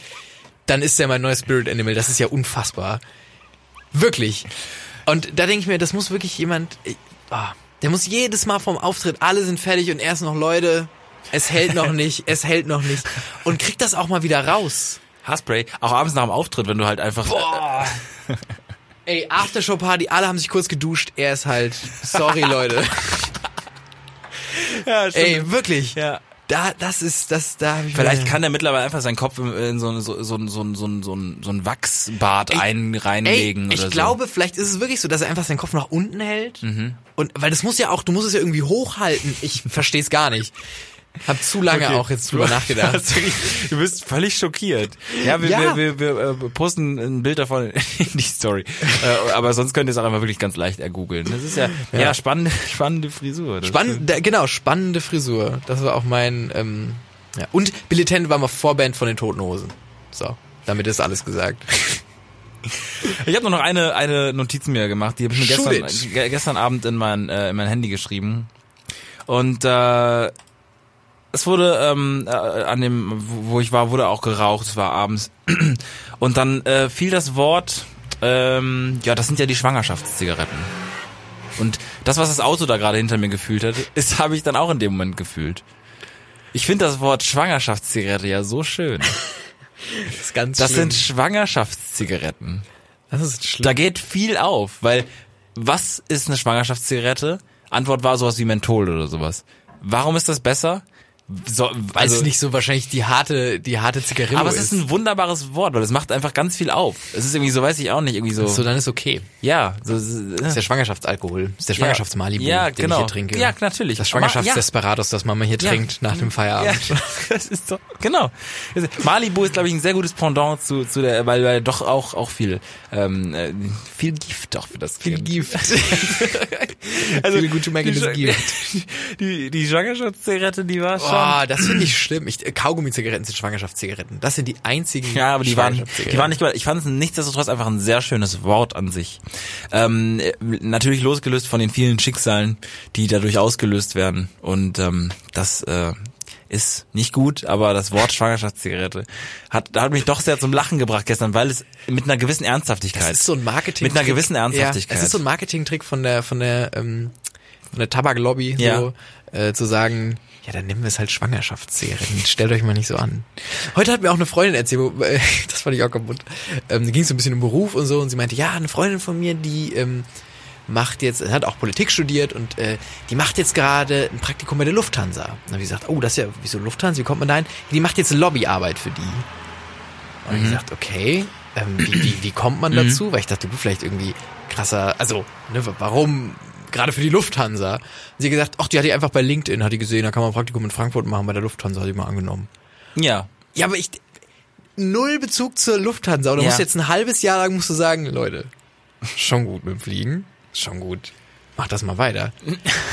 dann ist der mein neues Spirit Animal, das ist ja unfassbar. Wirklich. Und da denke ich mir, das muss wirklich jemand, ah, der muss jedes Mal vom Auftritt, alle sind fertig und er ist noch Leute, es hält noch nicht, es hält noch nicht. Und kriegt das auch mal wieder raus. Haarspray, auch abends nach dem Auftritt, wenn du halt einfach... Boah. Ey, Aftershow-Party, alle haben sich kurz geduscht, er ist halt, sorry Leute. Ja, Ey, wirklich. Ja. Da, das ist, das, da hab ich Vielleicht kann er mittlerweile einfach seinen Kopf in, so, so, so, so, so, so, so ein Wachsbad ein, Ey, reinlegen ich oder so. glaube, vielleicht ist es wirklich so, dass er einfach seinen Kopf nach unten hält. Mhm. Und weil das muss ja auch, du musst es ja irgendwie hochhalten. Ich verstehe es gar nicht. Hab zu lange Okay. auch jetzt drüber nachgedacht. Du bist völlig schockiert. Ja, wir, Ja. wir, wir, wir äh, posten ein Bild davon in die Story. äh, aber sonst könnt ihr es auch einfach wirklich ganz leicht ergoogeln. Das ist ja, ja. spannende, spannende Frisur. Das Spannend, da, genau, spannende Frisur. Das war auch mein, ähm, ja. Und Billy Talent war mal Vorband von den Toten Hosen. So, damit ist alles gesagt. Ich habe nur noch eine, eine Notiz mir gemacht, die habe ich mir Shoot gestern, it. gestern Abend in mein, äh, in mein Handy geschrieben. Und äh, es wurde ähm, äh, an dem, wo ich war, wurde auch geraucht, es war abends. Und dann äh, fiel das Wort, ähm, ja, das sind ja die Schwangerschaftszigaretten. Und das, was das Auto da gerade hinter mir gefühlt hat, ist, habe ich dann auch in dem Moment gefühlt. Ich finde das Wort Schwangerschaftszigarette ja so schön. Das ist ganz Das schlimm. sind Schwangerschaftszigaretten. das ist schlimm. Da geht viel auf, weil was ist eine Schwangerschaftszigarette? Antwort war sowas wie Menthol oder sowas. Warum ist das besser? So, Weil also, es nicht so wahrscheinlich die harte, die harte Zigarette aber es ist. ist ein wunderbares Wort, weil es macht einfach ganz viel auf. Es ist irgendwie so, weiß ich auch nicht, irgendwie so. so, dann ist okay. ja, so, Das ist der Schwangerschaftsalkohol. Das ist der Schwangerschaftsmalibu, ja, den genau. ich hier trinke. Ja, natürlich. Das Schwangerschaftsdesperados, das Mama hier Ja. trinkt nach dem Ja, Feierabend. das ist doch, genau. Malibu ist, glaube ich, ein sehr gutes Pendant zu, zu der, weil, weil doch auch, auch viel, ähm, äh, viel Gift auch für das Viel Kind. Gift. Also, Viel gute Menge des Gift. Die, die Schwangerschaftszigarette, die war schon. Oh, das finde ich schlimm. Ich, äh, Kaugummi-Zigaretten sind Schwangerschaftszigaretten. Das sind die einzigen Ja, aber die waren, die waren nicht, ich fand es nichtsdestotrotz einfach ein sehr schönes Wort an sich. Ähm, äh, natürlich losgelöst von den vielen Schicksalen, die dadurch ausgelöst werden. Und ähm, das äh, ist nicht gut, aber das Wort Schwangerschaftszigarette hat, hat mich doch sehr zum Lachen gebracht gestern, weil es mit einer gewissen Ernsthaftigkeit. Das ist so ein Marketing. Mit einer gewissen Ernsthaftigkeit. Ja, es ist so ein Marketing-Trick von der, von der, ähm, von der Tabaklobby, Ja. so, äh, zu sagen, ja, dann nehmen wir es halt Schwangerschaftszigaretten. Stellt euch mal nicht so an. Heute hat mir auch eine Freundin erzählt, äh, das fand ich auch kaputt. Ähm, da ging es so ein bisschen um Beruf und so und sie meinte, ja, eine Freundin von mir, die ähm, macht jetzt, hat auch Politik studiert und äh, die macht jetzt gerade ein Praktikum bei der Lufthansa. Und dann habe ich gesagt, oh, das ist ja, wieso Lufthansa, wie kommt man da hin? Die macht jetzt Lobbyarbeit für die. Und ich gesagt, okay, ähm, wie, wie, wie kommt man dazu? Weil ich dachte, du vielleicht irgendwie krasser, also, ne, warum gerade für die Lufthansa? Und sie hat gesagt, ach, die hat die einfach bei LinkedIn, hat die gesehen, da kann man ein Praktikum in Frankfurt machen, bei der Lufthansa hat die mal angenommen. ja. Ja, aber ich, null Bezug zur Lufthansa. Oder Ja. musst du jetzt ein halbes Jahr lang musst du sagen, Leute, schon gut mit dem Fliegen. Schon gut. Mach das mal weiter.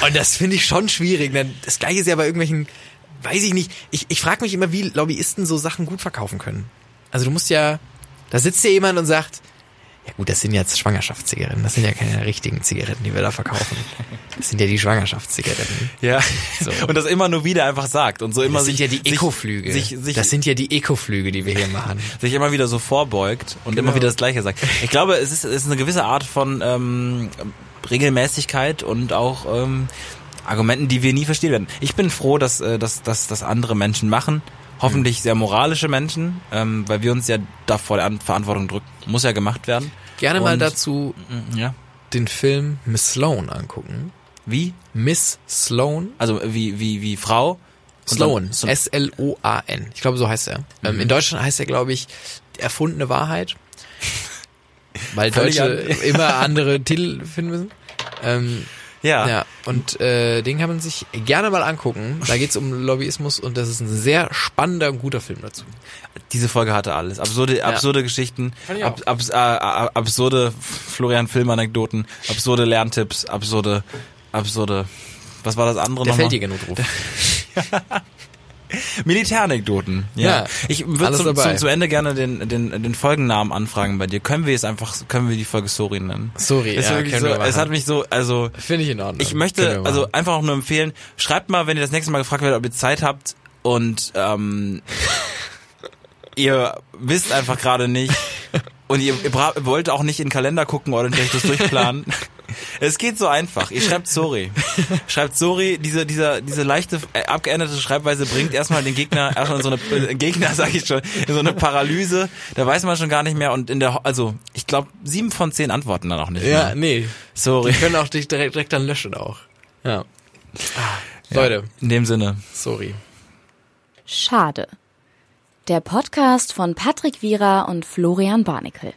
Und das finde ich schon schwierig. denn Das gleiche ist ja bei irgendwelchen, weiß ich nicht. Ich, ich frage mich immer, wie Lobbyisten so Sachen gut verkaufen können. Also du musst ja, da sitzt ja jemand und sagt, ja gut, das sind jetzt Schwangerschaftszigaretten. Das sind ja keine richtigen Zigaretten, die wir da verkaufen. Das sind ja die Schwangerschaftszigaretten. Ja. So. Und das immer nur wieder einfach sagt und so immer Das sind sich, ja die Ekoflüge. Sich, sich, das sind ja die Ekoflüge, die wir hier machen. sich immer wieder so vorbeugt und Genau. immer wieder das Gleiche sagt. Ich glaube, es ist, es ist eine gewisse Art von ähm, Regelmäßigkeit und auch ähm, Argumenten, die wir nie verstehen werden. Ich bin froh, dass, äh, dass, dass, dass andere Menschen machen. Hoffentlich sehr moralische Menschen, ähm, weil wir uns ja da vor der An- Verantwortung drücken. Muss ja gemacht werden. Gerne mal Und- dazu Ja. den Film Miss Sloan angucken. Wie? Miss Sloan. Also wie, wie, wie Frau? Sloan. S-L-O-A-N. Ich glaube, so heißt er. Ähm, in Deutschland heißt er, glaube ich, erfundene Wahrheit. Weil Deutsche an- immer andere Titel finden müssen. Ähm, Ja. ja, und äh, den kann man sich gerne mal angucken. Da geht's um Lobbyismus und das ist ein sehr spannender und guter Film dazu. Diese Folge hatte alles. Absurde, absurde Geschichten, ab, abs, äh, äh, absurde Florian Filmanekdoten, absurde Lerntipps, absurde, absurde. Was war das andere Der nochmal? Feldjägernotruf. Militäranekdoten. Ja. Ja, ich würde zum, zum, zum Ende gerne den, den, den Folgennamen anfragen bei dir. Können wir es einfach, können wir die Folge Sorry nennen? Sorry, Ist ja, so, es hat mich so, also Finde ich in Ordnung. ich möchte also einfach auch nur empfehlen, schreibt mal, wenn ihr das nächste Mal gefragt werdet, ob ihr Zeit habt und ähm, ihr wisst einfach gerade nicht und ihr, ihr wollt auch nicht in den Kalender gucken oder euch das durchplanen. Es geht so einfach. Ihr schreibt sorry. Schreibt sorry, diese, dieser, diese leichte, äh, abgeänderte Schreibweise bringt erstmal den Gegner, erstmal in so eine, äh, Gegner sag ich schon, in so eine Paralyse. Da weiß man schon gar nicht mehr und in der, also, ich glaube, sieben von zehn antworten dann auch nicht Ja, mehr. nee. Sorry. Die können auch dich direkt, direkt dann löschen auch. Ja. Leute, In dem Sinne. sorry. Schade. Der Podcast von Patrick Wierer und Florian Barnikel.